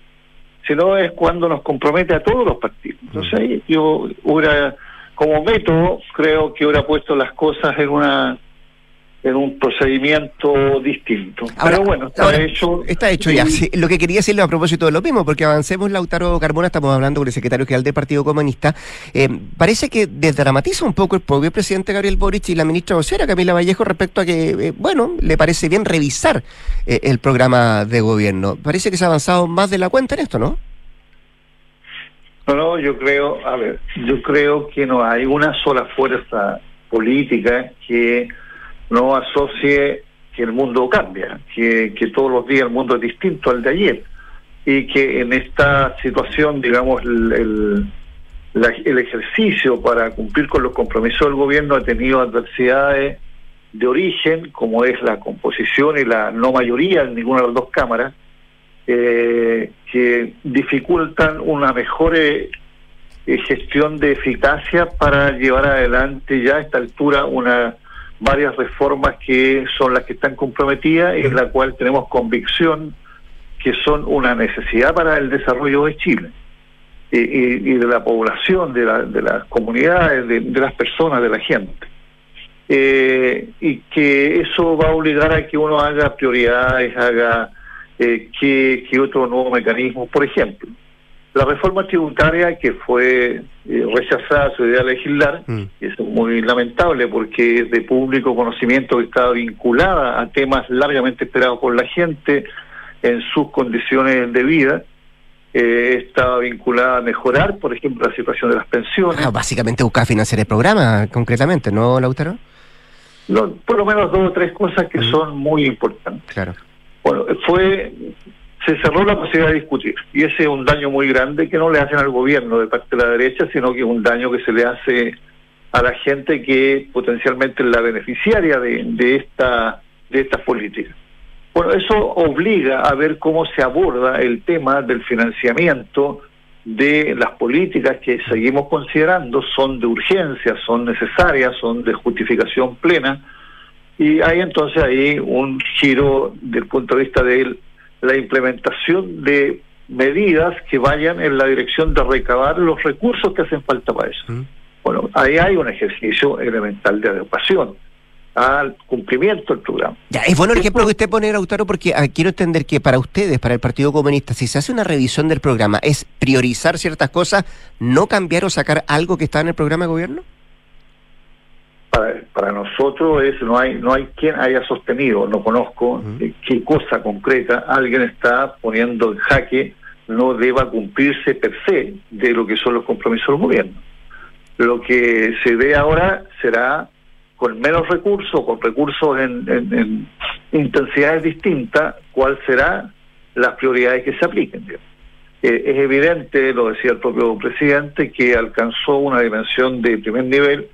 sino es cuando nos compromete a todos los partidos. Entonces ahí yo hubiera, como método, creo que hubiera puesto las cosas en una en un procedimiento distinto. Ahora- Pero bueno, está ahora, hecho. Está hecho ya. Sí, lo que quería decirle a propósito de lo mismo, porque avancemos, Lautaro Carmona, estamos hablando con el secretario general del Partido Comunista. eh, parece que desdramatiza un poco el propio presidente Gabriel Boric y la ministra vocera Camila Vallejo respecto a que, eh, bueno, le parece bien revisar eh, el programa de gobierno. Parece que se ha avanzado más de la cuenta en esto, ¿no? No, no, yo creo, a ver, yo creo que no hay una sola fuerza política que no asocie que el mundo cambia, que, que todos los días el mundo es distinto al de ayer y que en esta situación, digamos, el, el, ejercicio para cumplir con los compromisos del gobierno ha tenido adversidades de origen, como es la composición y la no mayoría en ninguna de las dos cámaras, eh, que dificultan una mejor eh, eh, gestión de eficacia para llevar adelante ya a esta altura una varias reformas que son las que están comprometidas y en la cual tenemos convicción que son una necesidad para el desarrollo de Chile. y, y- y de la población, de, la- de las comunidades, de, de las personas, de la gente. Eh, y que eso va a obligar a que uno haga prioridades, haga eh, que, que otro nuevo mecanismo. Por ejemplo, la reforma tributaria que fue eh, rechazada su idea de legislar, Mm. y eso es muy lamentable porque es de público conocimiento que estaba vinculada a temas largamente esperados por la gente en sus condiciones de vida. Eh, estaba vinculada a mejorar, por ejemplo, la situación de las pensiones. Ah, básicamente buscar financiar el programa, concretamente, ¿no, Lautaro? No, por lo menos dos o tres cosas que son muy importantes. Claro. Bueno, fue se cerró la posibilidad de discutir. Y ese es un daño muy grande que no le hacen al gobierno de parte de la derecha, sino que es un daño que se le hace a la gente que potencialmente es la beneficiaria de, de esta de estas políticas. Bueno, eso obliga a ver cómo se aborda el tema del financiamiento de las políticas que seguimos considerando. Son de urgencia, son necesarias, son de justificación plena, y hay entonces ahí un giro del punto de vista de la implementación de medidas que vayan en la dirección de recabar los recursos que hacen falta para eso. Bueno, ahí hay un ejercicio elemental de adecuación al cumplimiento del programa. Ya, es bueno el ejemplo que usted pone, Lautaro, porque ah, quiero entender que para ustedes, para el Partido Comunista, si se hace una revisión del programa, ¿es priorizar ciertas cosas, no cambiar o sacar algo que está en el programa de gobierno? Para, para nosotros es no hay no hay quien haya sostenido, no conozco eh, qué cosa concreta alguien está poniendo en jaque no deba cumplirse per se de lo que son los compromisos del gobierno. Lo que se ve ahora será con menos recursos, con recursos en, en- en intensidades distintas, cuál será las prioridades que se apliquen. Eh, es evidente, lo decía el propio presidente, que alcanzó una dimensión de primer nivel,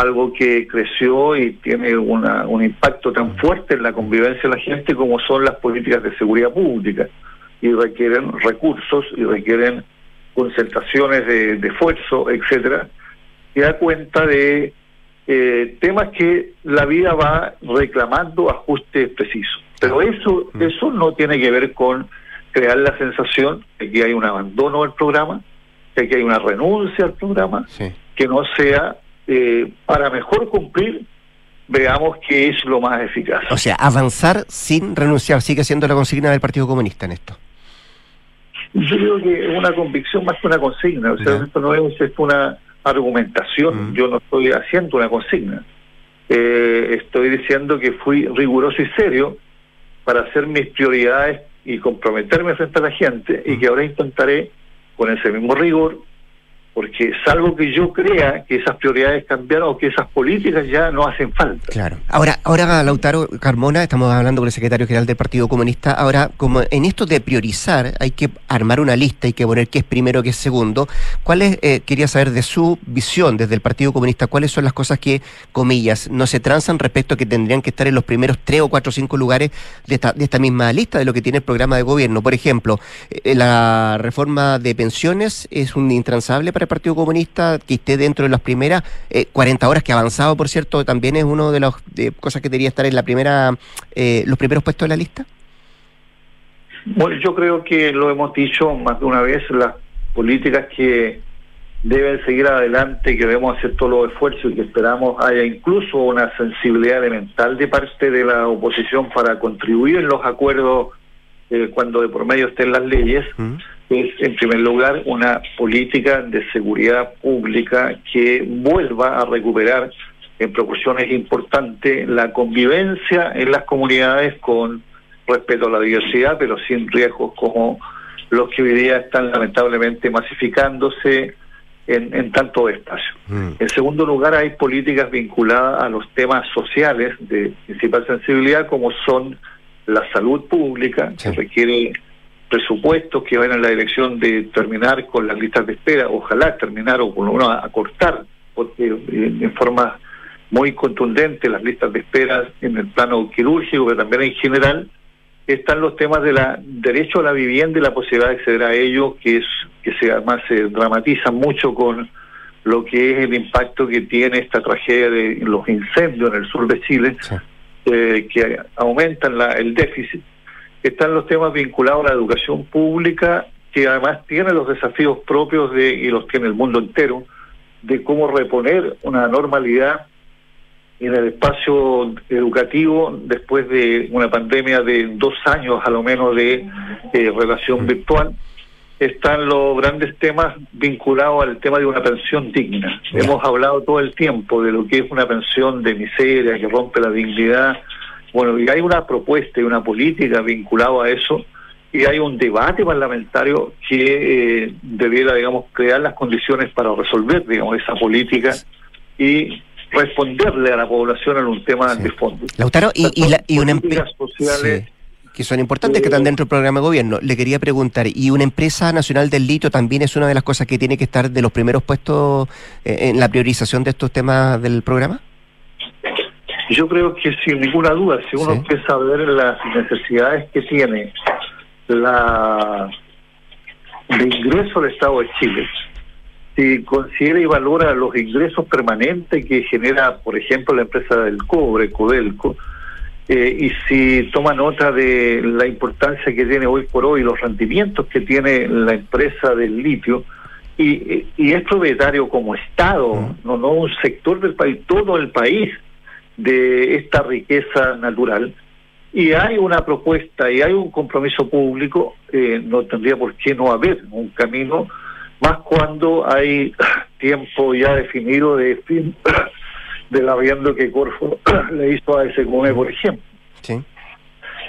algo que creció y tiene una, un impacto tan fuerte en la convivencia de la gente como son las políticas de seguridad pública. Y requieren recursos y requieren concentraciones de, de esfuerzo, etcétera, y da cuenta de eh, temas que la vida va reclamando ajustes precisos. Pero eso, eso no tiene que ver con crear la sensación de que hay un abandono del programa, de que hay una renuncia al programa, que no sea eh, para mejor cumplir, veamos que es lo más eficaz. O sea, avanzar sin renunciar, sigue siendo la consigna del Partido Comunista en esto. Yo creo que es una convicción más que una consigna, o sea, esto no es, es una argumentación, yo no estoy haciendo una consigna. Eh, estoy diciendo que fui riguroso y serio para hacer mis prioridades y comprometerme frente a la gente y que ahora intentaré con ese mismo rigor, porque salvo que yo crea que esas prioridades cambiaron o que esas políticas ya no hacen falta. Claro. Ahora, ahora Lautaro Carmona, estamos hablando con el secretario general del Partido Comunista. Ahora, como en esto de priorizar, hay que armar una lista, hay que poner qué es primero, qué es segundo. ¿Cuál es, eh, quería saber de su visión desde el Partido Comunista, cuáles son las cosas que, comillas, no se transan respecto a que tendrían que estar en los primeros tres o cuatro o cinco lugares de esta, de esta misma lista de lo que tiene el programa de gobierno? Por ejemplo, eh, la reforma de pensiones es un intransable para el Partido Comunista que esté dentro de las primeras eh, 40 horas, que ha avanzado, por cierto, también es una de las de cosas que debería estar en la primera, eh, los primeros puestos de la lista. Bueno, yo creo que lo hemos dicho más de una vez, las políticas que deben seguir adelante, que debemos hacer todos los esfuerzos y que esperamos haya incluso una sensibilidad elemental de parte de la oposición para contribuir en los acuerdos eh, cuando de por medio estén las leyes, es en primer lugar una política de seguridad pública que vuelva a recuperar en proporciones importantes la convivencia en las comunidades con respeto a la diversidad, pero sin riesgos como los que hoy día están lamentablemente masificándose en, en tanto espacio. En segundo lugar, hay políticas vinculadas a los temas sociales de principal sensibilidad, como son la salud pública, que requiere presupuestos que van en la dirección de terminar con las listas de espera, ojalá terminar o por lo menos acortar porque, eh, en forma muy contundente las listas de espera en el plano quirúrgico, pero también en general, están los temas de la derecho a la vivienda y la posibilidad de acceder a ello, que es que se además se dramatiza mucho con lo que es el impacto que tiene esta tragedia de los incendios en el sur de Chile, eh, que aumentan la, el déficit. Están los temas vinculados a la educación pública, que además tiene los desafíos propios de, y los tiene el mundo entero, de cómo reponer una normalidad en el espacio educativo después de una pandemia de dos años a lo menos de eh, relación virtual están los grandes temas vinculados al tema de una pensión digna. Hemos hablado todo el tiempo de lo que es una pensión de miseria que rompe la dignidad. Bueno, y hay una propuesta y una política vinculada a eso y hay un debate parlamentario que eh, debiera, digamos, crear las condiciones para resolver, digamos, esa política y responderle a la población en un tema de fondo. Lautaro, y, y, la, y una empresa sociales que son importantes, que están dentro del programa de gobierno. Le quería preguntar, ¿y una empresa nacional del litio también es una de las cosas que tiene que estar de los primeros puestos eh, en la priorización de estos temas del programa? Yo creo que sin ninguna duda, si uno empieza a ver las necesidades que tiene la de ingreso del Estado de Chile, si considera y valora los ingresos permanentes que genera, por ejemplo, la empresa del cobre, Codelco, eh, y si toma nota de la importancia que tiene hoy por hoy, los rendimientos que tiene la empresa del litio, y, y es propietario como Estado, mm. no, no un sector del país, todo el país de esta riqueza natural, y hay una propuesta y hay un compromiso público, eh, no tendría por qué no haber un camino, más cuando hay tiempo ya definido de fin del arriendo que Corfo le hizo a ese SQM, por ejemplo. Sí.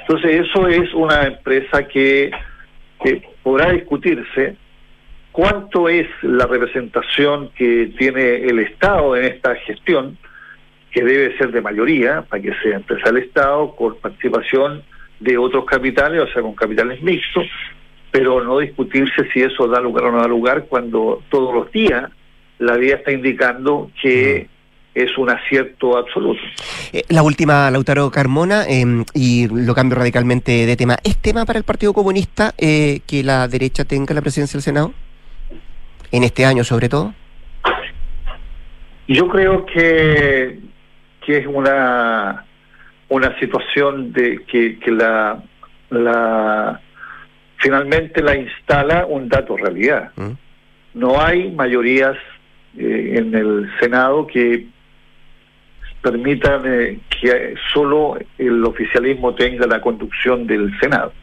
Entonces, eso es una empresa que, que podrá discutirse cuánto es la representación que tiene el Estado en esta gestión, que debe ser de mayoría, para que sea empresa del Estado, con participación de otros capitales, o sea, con capitales mixtos, pero no discutirse si eso da lugar o no da lugar cuando todos los días la vía está indicando que es un acierto absoluto. Eh, la última, Lautaro Carmona, em, y lo cambio radicalmente de tema. ¿Es tema para el Partido Comunista eh, que la derecha tenga la presidencia del Senado? En este año, sobre todo. Yo creo que, que es una, una situación de que, que la, la finalmente la instala un dato realidad. Mm. No hay mayorías eh, en el Senado que permitan eh, que solo el oficialismo tenga la conducción del Senado.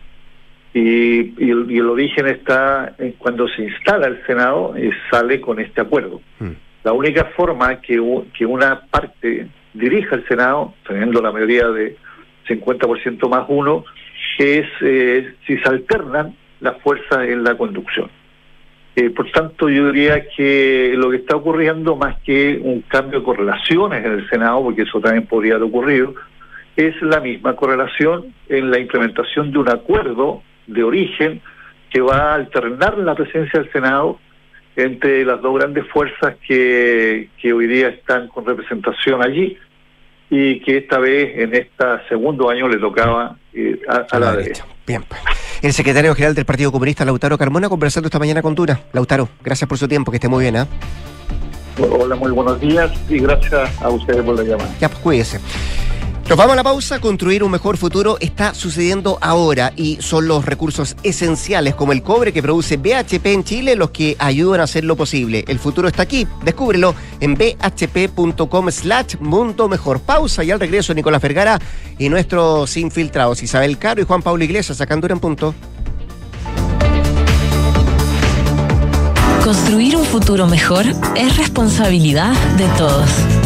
Y, y, el, origen está en cuando se instala el Senado, y sale con este acuerdo. Mm. La única forma que, que una parte dirija el Senado, teniendo la mayoría de 50% más uno, es eh, si se alternan las fuerzas en la conducción. Eh, por tanto, yo diría que lo que está ocurriendo, más que un cambio de correlaciones en el Senado, porque eso también podría haber ocurrido, es la misma correlación en la implementación de un acuerdo de origen que va a alternar la presencia del Senado entre las dos grandes fuerzas que, que hoy día están con representación allí y que esta vez en este segundo año le tocaba eh, a, la, derecha. Bien. Pues. El secretario general del Partido Comunista, Lautaro Carmona, conversando esta mañana con Dura. Lautaro, gracias por su tiempo, que esté muy bien. ¿eh? Hola, muy buenos días y gracias a ustedes por la llamada. Ya, pues cuídese. Nos vamos a la pausa. Construir un mejor futuro está sucediendo ahora y son los recursos esenciales como el cobre que produce BHP en Chile los que ayudan a hacerlo posible. El futuro está aquí. Descúbrelo en bhp.com slash mundo mejor. Pausa y al regreso Nicolás Vergara y nuestros infiltrados Isabel Caro y Juan Pablo Iglesias sacando en punto. Construir un futuro mejor es responsabilidad de todos.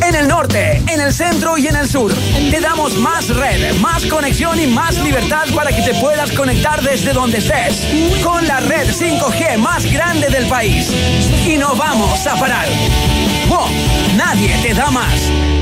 En el norte, en el centro y en el sur. Te damos más red, más conexión y más libertad para que te puedas conectar desde donde estés. Con la red 5G más grande del país. Y no vamos a parar. Nadie te da más.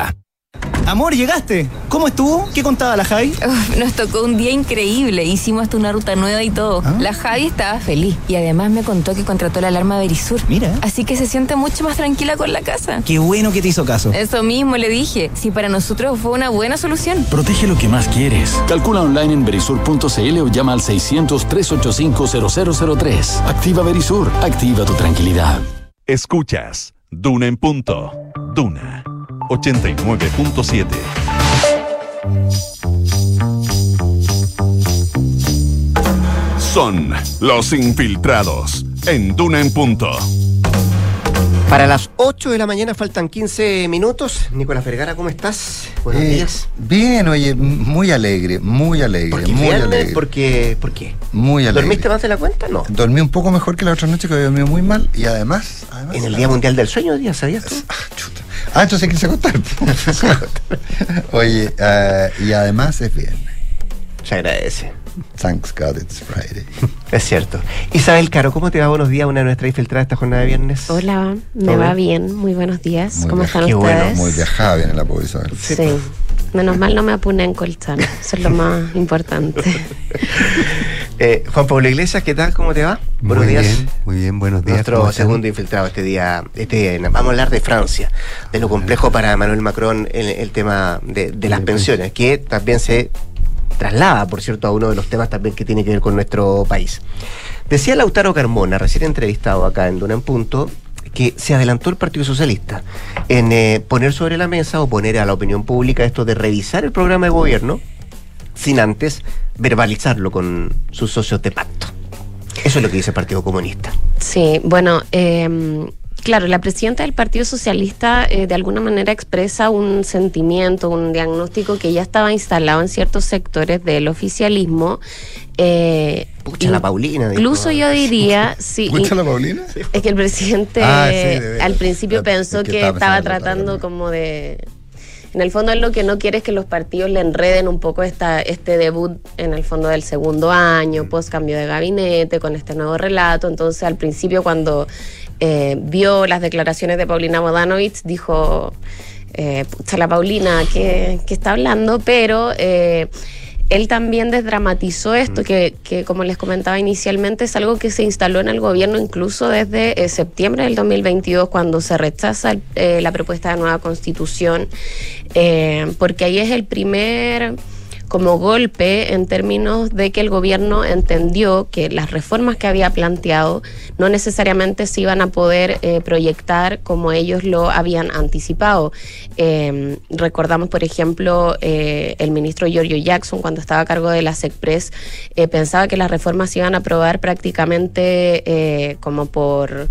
Amor, llegaste. ¿Cómo estuvo? ¿Qué contaba la Javi? Uf, nos tocó un día increíble. Hicimos hasta una ruta nueva y todo. ¿Ah? La Javi estaba feliz y además me contó que contrató la alarma Verisur. Mira. Así que se siente mucho más tranquila con la casa. Qué bueno que te hizo caso. Eso mismo le dije. Si para nosotros fue una buena solución. Protege lo que más quieres. Calcula online en verisur.cl o llama al 600-385-0003. Activa Verisur. Activa tu tranquilidad. Escuchas Duna en punto. Duna 89.7. Son los infiltrados en Duna en punto. Para las 8 de la mañana faltan 15 minutos. Nicolás Vergara, ¿cómo estás? Buenos Eh, días. Bien, oye, muy alegre, muy alegre, Porque muy viernes, alegre. porque, ¿Por qué? Muy alegre. ¿Dormiste más de la cuenta? No. Dormí un poco mejor que la otra noche que había dormido muy mal y además... además En el Día Mundial del Sueño, día, ¿sabías tú? Ah, entonces hay que irse a acostar. oye, eh, y además es viernes. Se agradece. Thanks God it's Friday. Es cierto. Isabel Caro, ¿cómo te va? Buenos días, una de nuestras infiltradas esta jornada de viernes. Hola, me ¿Todo va bien? bien? Muy buenos días. Muy ¿Cómo están Qué bueno, ustedes? Muy viajada viene la pobre Isabel. Sí. Menos mal no me apuné en colchón. Eso es lo más importante. Eh, Juan Pablo Iglesias, ¿qué tal? ¿Cómo te va? Buenos muy días. bien, muy bien, buenos días. Nuestro segundo infiltrado este día, este día. Vamos a hablar de Francia, de lo complejo para Emmanuel Macron el, el tema de, de las pensiones, que también se traslada, por cierto, a uno de los temas también que tiene que ver con nuestro país. Decía Lautaro Carmona, recién entrevistado acá en Duna en Punto, que se adelantó el Partido Socialista en eh, poner sobre la mesa o poner a la opinión pública esto de revisar el programa de gobierno sin antes verbalizarlo con sus socios de pacto. Eso es lo que dice el Partido Comunista. Sí, bueno, eh, claro, la presidenta del Partido Socialista eh, de alguna manera expresa un sentimiento, un diagnóstico que ya estaba instalado en ciertos sectores del oficialismo. Eh, Pucha la Paulina. dijo. Incluso yo diría, sí. ¿Pucha la Paulina? Es que el presidente Ah, sí, de veras. al principio pensó que que estaba tratando como de... En el fondo él lo que no quiere es que los partidos le enreden un poco esta, este debut en el fondo del segundo año, post cambio de gabinete, con este nuevo relato. Entonces al principio cuando eh, vio las declaraciones de Paulina Bodanovich dijo, eh, pucha la Paulina, ¿qué, qué está hablando? Pero... eh, él también desdramatizó esto, que, que, como les comentaba inicialmente, es algo que se instaló en el gobierno incluso desde eh, septiembre del 2022, cuando se rechaza la propuesta de nueva constitución, porque ahí es el primer como golpe en términos de que el gobierno entendió que las reformas que había planteado no necesariamente se iban a poder eh, proyectar como ellos lo habían anticipado. Eh, recordamos, por ejemplo, eh, el ministro Giorgio Jackson, cuando estaba a cargo de la SECPRES, eh, pensaba que las reformas se iban a aprobar prácticamente como por,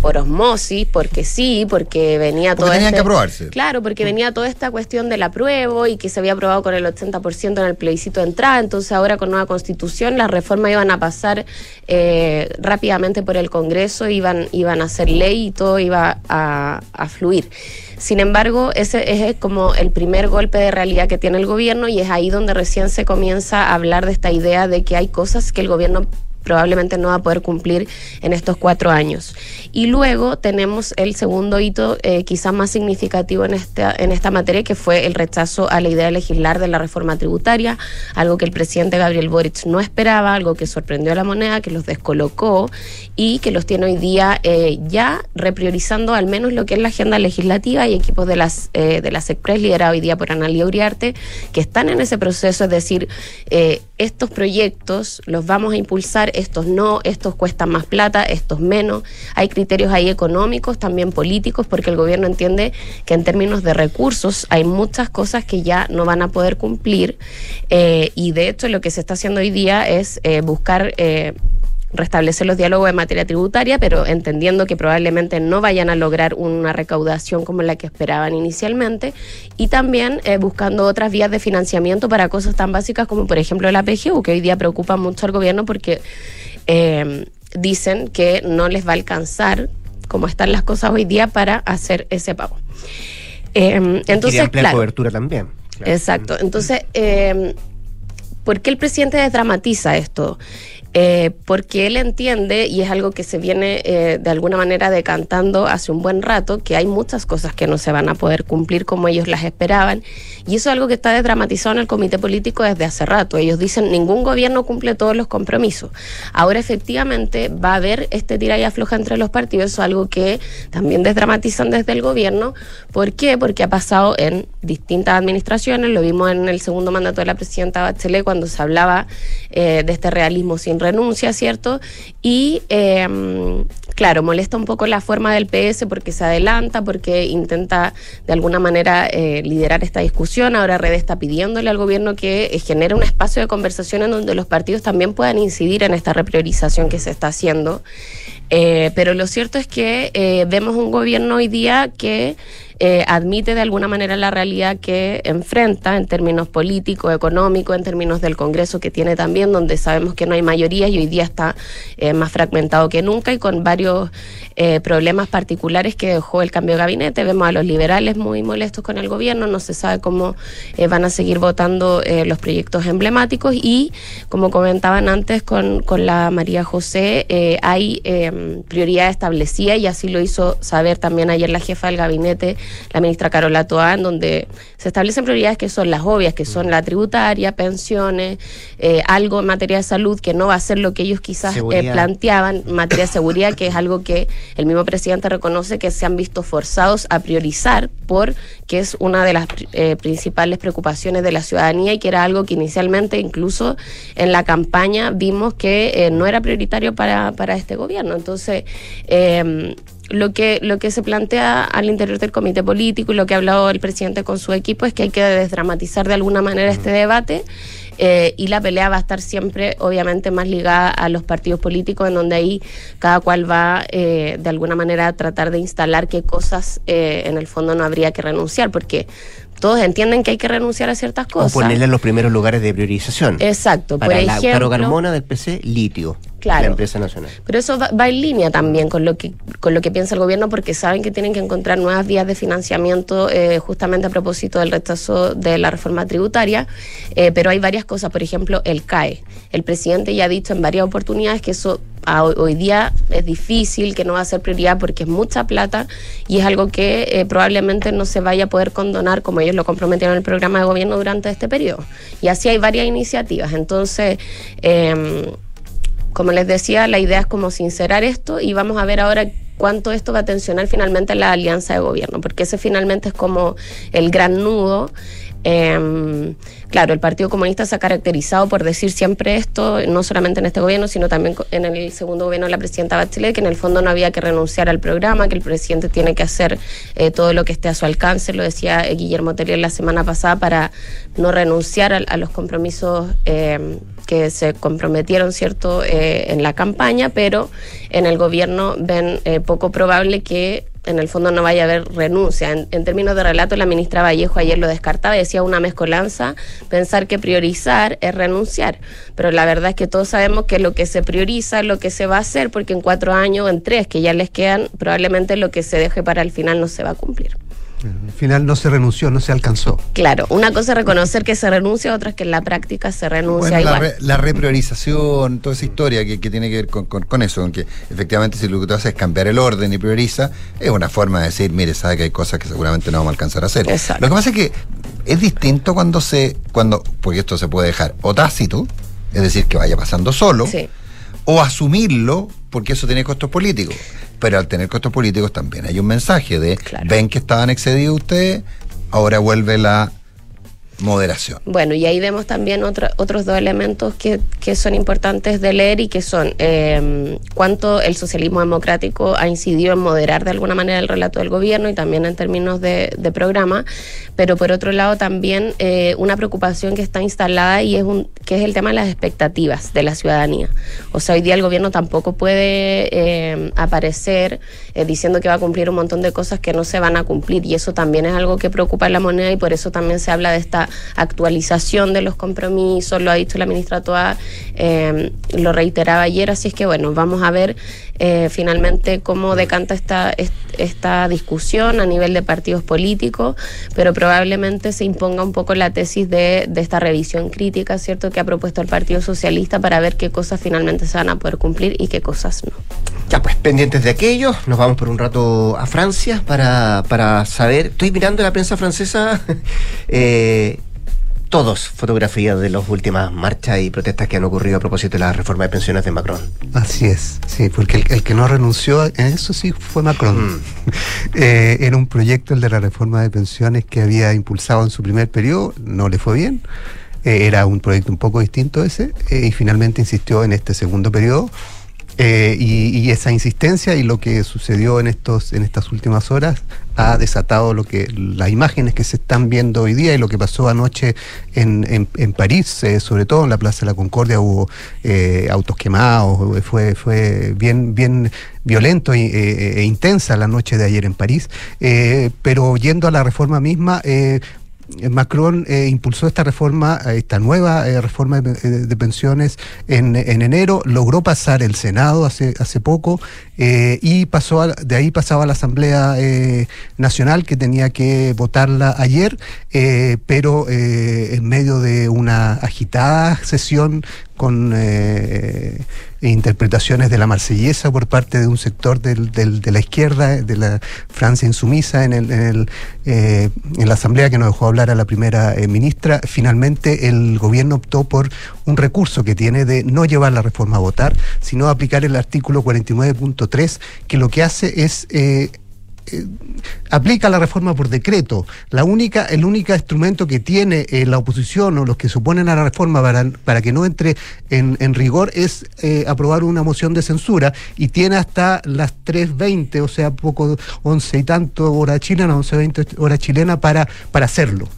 por osmosis, porque sí, porque venía todo tenían este- que aprobarse. Claro, porque venía toda esta cuestión del apruebo y que se había aprobado con el 80% en el plebiscito de entrada, entonces ahora con nueva constitución las reformas iban a pasar eh, rápidamente por el Congreso, iban, iban a ser ley y todo iba a, a fluir. Sin embargo, ese es como el primer golpe de realidad que tiene el gobierno y es ahí donde recién se comienza a hablar de esta idea de que hay cosas que el gobierno probablemente no va a poder cumplir en estos cuatro años. Y luego tenemos el segundo hito, eh, quizás más significativo en esta, en esta materia, que fue el rechazo a la idea de legislar de la reforma tributaria, algo que el presidente Gabriel Boric no esperaba, algo que sorprendió a la moneda, que los descolocó y que los tiene hoy día eh, ya repriorizando al menos lo que es la agenda legislativa y equipos de las, eh, de las EXPRES liderados hoy día por Analia Uriarte, que están en ese proceso, es decir, eh, estos proyectos los vamos a impulsar, estos no, estos cuestan más plata, estos menos. Hay criterios ahí económicos, también políticos, porque el gobierno entiende que en términos de recursos hay muchas cosas que ya no van a poder cumplir. Eh, y de hecho lo que se está haciendo hoy día es eh, buscar... Eh, restablecer los diálogos en materia tributaria, pero entendiendo que probablemente no vayan a lograr una recaudación como la que esperaban inicialmente, y también buscando otras vías de financiamiento para cosas tan básicas como por ejemplo la PGU, que hoy día preocupa mucho al gobierno porque dicen que no les va a alcanzar como están las cosas hoy día para hacer ese pago. Eh, entonces, claro, cobertura también. Exacto. Entonces, eh, ¿por qué el presidente desdramatiza esto? Eh, porque él entiende, y es algo que se viene eh, de alguna manera decantando hace un buen rato, que hay muchas cosas que no se van a poder cumplir como ellos las esperaban, y eso es algo que está desdramatizado en el comité político desde hace rato. Ellos dicen, ningún gobierno cumple todos los compromisos. Ahora efectivamente va a haber este tira y afloja entre los partidos, eso es algo que también desdramatizan desde el gobierno. ¿Por qué? Porque ha pasado en distintas administraciones, lo vimos en el segundo mandato de la presidenta Bachelet cuando se hablaba eh, de este realismo sin renuncia, ¿cierto? Y eh, claro, molesta un poco la forma del PS porque se adelanta, porque intenta de alguna manera eh, liderar esta discusión. Ahora Red está pidiéndole al gobierno que eh, genere un espacio de conversación en donde los partidos también puedan incidir en esta repriorización que se está haciendo. Eh, pero lo cierto es que eh, vemos un gobierno hoy día que eh, admite de alguna manera la realidad que enfrenta en términos políticos, económicos, en términos del Congreso que tiene también, donde sabemos que no hay mayoría y hoy día está eh, más fragmentado que nunca y con varios eh, problemas particulares que dejó el cambio de gabinete. Vemos a los liberales muy molestos con el gobierno, no se sabe cómo eh, van a seguir votando eh, los proyectos emblemáticos y, como comentaban antes con, con la María José, eh, hay eh, prioridad establecida y así lo hizo saber también ayer la jefa del gabinete, la ministra Carola Toá, en donde se establecen prioridades que son las obvias, que son la tributaria, pensiones, eh, algo en materia de salud que no va a ser lo que ellos quizás eh, planteaban, en materia de seguridad, que es algo que el mismo presidente reconoce que se han visto forzados a priorizar por que es una de las eh, principales preocupaciones de la ciudadanía y que era algo que inicialmente incluso en la campaña vimos que eh, no era prioritario para, para este gobierno. Entonces, eh, lo que, lo que se plantea al interior del comité político y lo que ha hablado el presidente con su equipo es que hay que desdramatizar de alguna manera este debate eh, y la pelea va a estar siempre, obviamente, más ligada a los partidos políticos, en donde ahí cada cual va eh, de alguna manera a tratar de instalar qué cosas eh, en el fondo no habría que renunciar, porque todos entienden que hay que renunciar a ciertas O cosas. ponerle en los primeros lugares de priorización. Exacto, por Para la ejemplo. Caro Carmona del PC, litio. Claro. La empresa nacional. Pero eso va, va en línea también con lo que con lo que piensa el gobierno porque saben que tienen que encontrar nuevas vías de financiamiento eh, justamente a propósito del rechazo de la reforma tributaria. Eh, pero hay varias cosas, por ejemplo, el CAE. El presidente ya ha dicho en varias oportunidades que eso hoy día es difícil, que no va a ser prioridad porque es mucha plata y es algo que eh, probablemente no se vaya a poder condonar como ellos lo comprometieron en el programa de gobierno durante este periodo. Y así hay varias iniciativas. Entonces, em, como les decía, la idea es como sincerar esto y vamos a ver ahora cuánto esto va a tensionar finalmente la alianza de gobierno, porque ese finalmente es como el gran nudo. Eh, claro, el Partido Comunista se ha caracterizado por decir siempre esto, no solamente en este gobierno, sino también en el segundo gobierno de la presidenta Bachelet, que en el fondo no había que renunciar al programa, que el presidente tiene que hacer eh, todo lo que esté a su alcance, lo decía eh, Guillermo Terrier la semana pasada, para no renunciar a, a los compromisos eh, que se comprometieron, ¿cierto?, eh, en la campaña, pero en el gobierno ven poco probable que en el fondo no vaya a haber renuncia. En, términos de relato, la ministra Vallejo ayer lo descartaba y decía una mezcolanza, pensar que priorizar es renunciar. Pero la verdad es que todos sabemos que lo que se prioriza es lo que se va a hacer, porque en cuatro años en tres que ya les quedan, probablemente lo que se deje para el final no se va a cumplir. Al final no se renunció, no se alcanzó. Claro, una cosa es reconocer que se renuncia, otra es que en la práctica se renuncia Bueno, la, igual. re- la repriorización, toda esa historia que, que tiene que ver con, con- con eso, con que efectivamente si lo que tú haces es cambiar el orden y prioriza, es una forma de decir, mire, sabe que hay cosas que seguramente no vamos a alcanzar a hacer. Lo que pasa es que es distinto cuando se, cuando, porque esto se puede dejar o tácito, es decir, que vaya pasando solo, o asumirlo, porque eso tiene costos políticos. Pero al tener costos políticos también hay un mensaje de, ven que estaban excedidos ustedes, ahora vuelve la moderación. Bueno, y ahí vemos también otra- otros dos elementos que, que son importantes de leer y que son eh, cuánto el socialismo democrático ha incidido en moderar de alguna manera el relato del gobierno y también en términos de, programa, pero por otro lado también eh, una preocupación que está instalada y es un que es el tema de las expectativas de la ciudadanía. O sea, hoy día el gobierno tampoco puede eh, aparecer eh, diciendo que va a cumplir un montón de cosas que no se van a cumplir y eso también es algo que preocupa la moneda y por eso también se habla de esta actualización de los compromisos, lo ha dicho la ministra Toa, eh, lo reiteraba ayer, así es que bueno, vamos a ver eh, finalmente cómo decanta esta, est- esta discusión a nivel de partidos políticos, pero probablemente se imponga un poco la tesis de, de esta revisión crítica, ¿cierto?, que ha propuesto el Partido Socialista para ver qué cosas finalmente se van a poder cumplir y qué cosas no. Ya pues, pendientes de aquello, nos vamos por un rato a Francia para, para saber, estoy mirando la prensa francesa, eh, todos fotografías de las últimas marchas y protestas que han ocurrido a propósito de la reforma de pensiones de Macron. Así es, sí, porque el, el que no renunció en eso sí fue Macron. Mm. Eh, era un proyecto, el de la reforma de pensiones, que había impulsado en su primer periodo, no le fue bien. Eh, era un proyecto un poco distinto ese, eh, y finalmente insistió en este segundo periodo. Eh, y, y esa insistencia y lo que sucedió en estos en estas últimas horas ha desatado lo que las imágenes que se están viendo hoy día y lo que pasó anoche en, en, en París, eh, sobre todo en la Plaza de la Concordia hubo eh, autos quemados, fue fue bien bien violento e, e- intensa la noche de ayer en París, pero yendo a la reforma misma. Eh, Macron eh, impulsó esta reforma, eh, esta nueva reforma de, pensiones en, en enero, logró pasar el Senado hace, hace poco y pasó de ahí pasaba a la Asamblea Nacional que tenía que votarla ayer, pero en medio de una agitada sesión con eh, interpretaciones de la marsellesa por parte de un sector de la izquierda, de la Francia insumisa en, el, en, el, eh, en la asamblea que nos dejó hablar a la primera eh, ministra, finalmente el gobierno optó por un recurso que tiene de no llevar la reforma a votar, sino aplicar el artículo 49.3, que lo que hace es... aplica la reforma por decreto. La única, el único instrumento que tiene eh, la oposición o los que se oponen a la reforma para, para que no entre en, en rigor es eh, aprobar una moción de censura y tiene hasta las 3.20, o sea, poco 11 y tanto hora chilena, 11.20 hora chilena para, para hacerlo.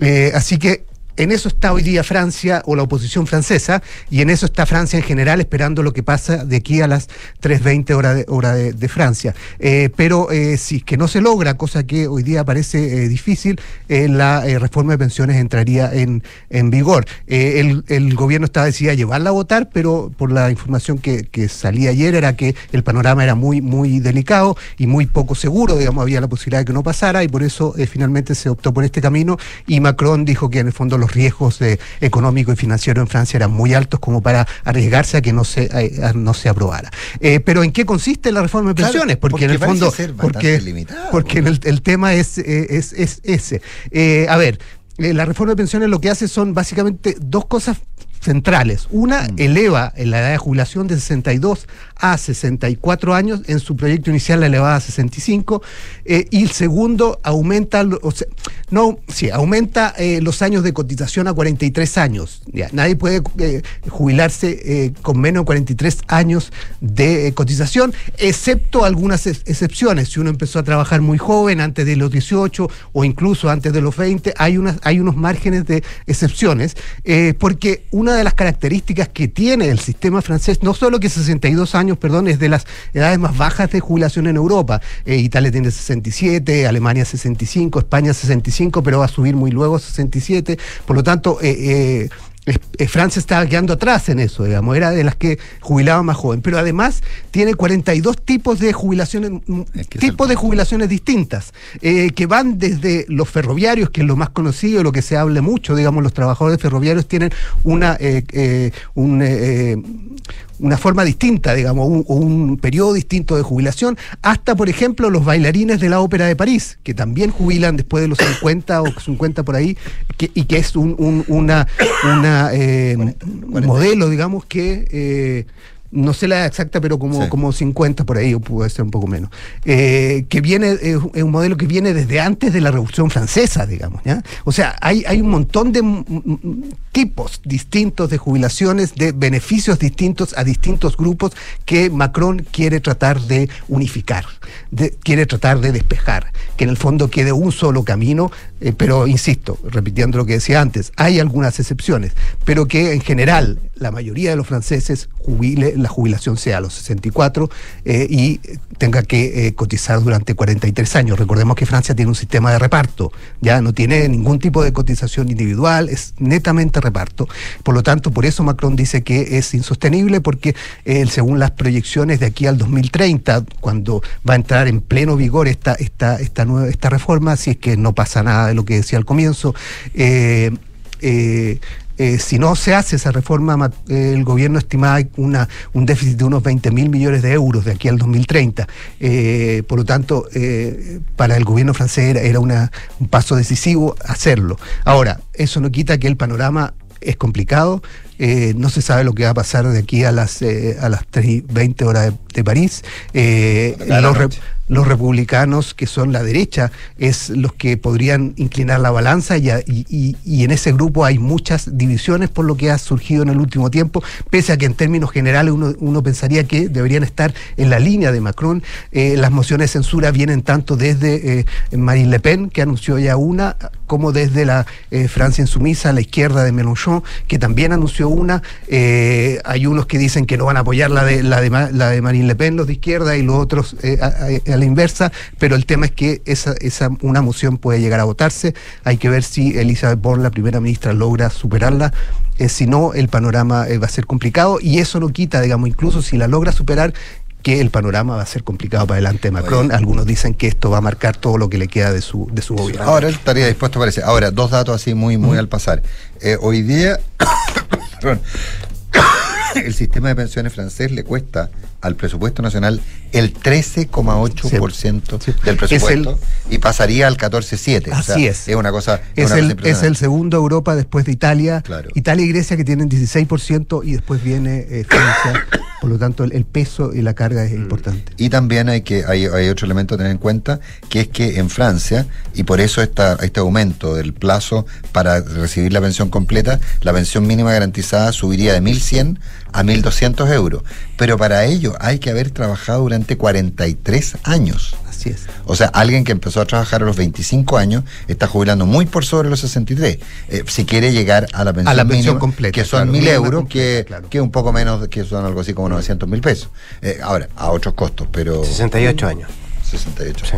Eh, así que en eso está hoy día Francia o la oposición francesa y en eso está Francia en general esperando lo que pasa de aquí a las 3.20 hora de, hora de, Francia. Eh, pero eh, si es que no se logra, cosa que hoy día parece eh, difícil, la reforma de pensiones entraría en, en vigor. El, el gobierno estaba decidido a llevarla a votar, pero por la información que, que salía ayer era que el panorama era muy, muy delicado y muy poco seguro, digamos, había la posibilidad de que no pasara y por eso finalmente se optó por este camino y Macron dijo que en el fondo los riesgos eh, económicos y financieros en Francia eran muy altos como para arriesgarse a que no se, a- no se aprobara. Eh, pero ¿en qué consiste la reforma de pensiones? porque, porque en el fondo... porque, limitado. porque en el, el tema es, es, es ese. Eh, a ver, eh, la reforma de pensiones lo que hace son básicamente dos cosas centrales. Una, Mm. eleva la edad de jubilación de 62 a 64 años, en su proyecto inicial la elevaba a 65, eh, y el segundo, aumenta, lo- o sea, no, sí, aumenta eh, los años de cotización a 43 años. Ya, nadie puede eh, jubilarse con menos de 43 años de cotización, excepto algunas ex- excepciones. Si uno empezó a trabajar muy joven, antes de los 18 o incluso antes de los 20, hay, unas, hay unos márgenes de excepciones, porque una de las características que tiene el sistema francés, no solo que 62 años, perdón, es de las edades más bajas de jubilación en Europa. Eh, Italia tiene 67, Alemania 65, España 65, pero va a subir muy luego a 67. Por lo tanto, eh, eh, Francia estaba quedando atrás en eso, digamos, era de las que jubilaban más joven, pero además tiene 42 tipos de jubilaciones, mm, tipos de jubilaciones distintas, eh, que van desde los ferroviarios, que es lo más conocido, lo que se hable mucho, digamos, los trabajadores ferroviarios tienen una, eh, un, una forma distinta, digamos, un, un periodo distinto de jubilación, hasta, por ejemplo, los bailarines de la Ópera de París, que también jubilan después de los 50 o 50 por ahí, y que es un, una, una eh, modelo, digamos, que... No sé la exacta, pero como, como 50 por ahí, o puede ser un poco menos, eh, que viene, es un modelo que viene desde antes de la Revolución Francesa, digamos, ¿ya? O sea, hay, hay un montón de tipos distintos de jubilaciones, de beneficios distintos a distintos grupos que Macron quiere tratar de unificar, quiere tratar de despejar, que en el fondo quede un solo camino, eh, pero insisto, repitiendo lo que decía antes, hay algunas excepciones, pero que en general la mayoría de los franceses jubile, la jubilación sea a los 64 eh, y tenga que eh, cotizar durante 43 años. Recordemos que Francia tiene un sistema de reparto, ya no tiene ningún tipo de cotización individual, es netamente reparto. Por lo tanto, por eso Macron dice que es insostenible, porque eh, según las proyecciones de aquí al 2030, cuando va a entrar en pleno vigor esta, esta, esta, nueva, esta reforma, si es que no pasa nada de lo que decía al comienzo, eh, eh, si no se hace esa reforma, eh, el gobierno estimaba una, un déficit de unos 20 mil millones de euros de aquí al 2030. Eh, por lo tanto, para el gobierno francés era, una, un paso decisivo hacerlo. Ahora, eso no quita que el panorama es complicado. No se sabe lo que va a pasar de aquí a las, a las 3 20 horas de, París. Los, los republicanos, que son la derecha, es los que podrían inclinar la balanza y, y, en ese grupo hay muchas divisiones por lo que ha surgido en el último tiempo, pese a que en términos generales uno, pensaría que deberían estar en la línea de Macron. Eh, las mociones de censura vienen tanto desde eh, Marine Le Pen, que anunció ya una, como desde la eh, Francia insumisa, la izquierda de Mélenchon, que también anunció una. hay unos que dicen que no van a apoyar la de, la de, la de Marine Le Pen, los de izquierda, y los otros la inversa, pero el tema es que esa, esa, una moción puede llegar a votarse. Hay que ver si Elizabeth Born, la primera ministra, logra superarla. Eh, si no, el panorama eh, va a ser complicado y eso no quita, digamos, incluso si la logra superar, que el panorama va a ser complicado para adelante de Macron. Algunos dicen que esto va a marcar todo lo que le queda de su, de su gobierno. Ahora él estaría dispuesto a aparecer. Ahora, dos datos así muy, muy al pasar. Eh, hoy día, el sistema de pensiones francés le cuesta al presupuesto nacional el 13,8% del presupuesto y pasaría al 14,7%. Así es. Es una cosa. Es, el, es el segundo Europa después de Italia. Italia y Grecia que tienen 16% y después viene eh, Francia. Por lo tanto, el, peso y la carga es mm. importante. Y también hay que hay, hay, otro elemento a tener en cuenta, que es que en Francia, y por eso está este aumento del plazo para recibir la pensión completa, la pensión mínima garantizada subiría de 1.100 a 1.200 euros. Pero para ello hay que haber trabajado durante 43 años. Así es. O sea, alguien que empezó a trabajar a los 25 años está jubilando muy por sobre los 63. Eh, si quiere llegar a la pensión, a la pensión completa, que son 1.000 euros, que, que un poco menos, que son algo así como 900 mil pesos. Eh, ahora, a otros costos, pero... 68 años. 68. Sí.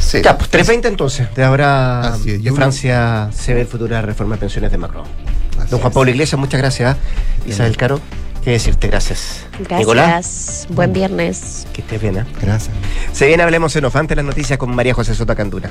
sí. Ya, pues 320 entonces. De ahora de Francia se ve el futuro de la reforma de pensiones de Macron. Don Juan Pablo Iglesias, muchas gracias. Isabel Caro, qué decirte, gracias. Gracias. Nicolás. Buen viernes. Que estés bien, ¿eh? Gracias. Se viene Hablemos en Ofante las noticias con María José Sota Candura.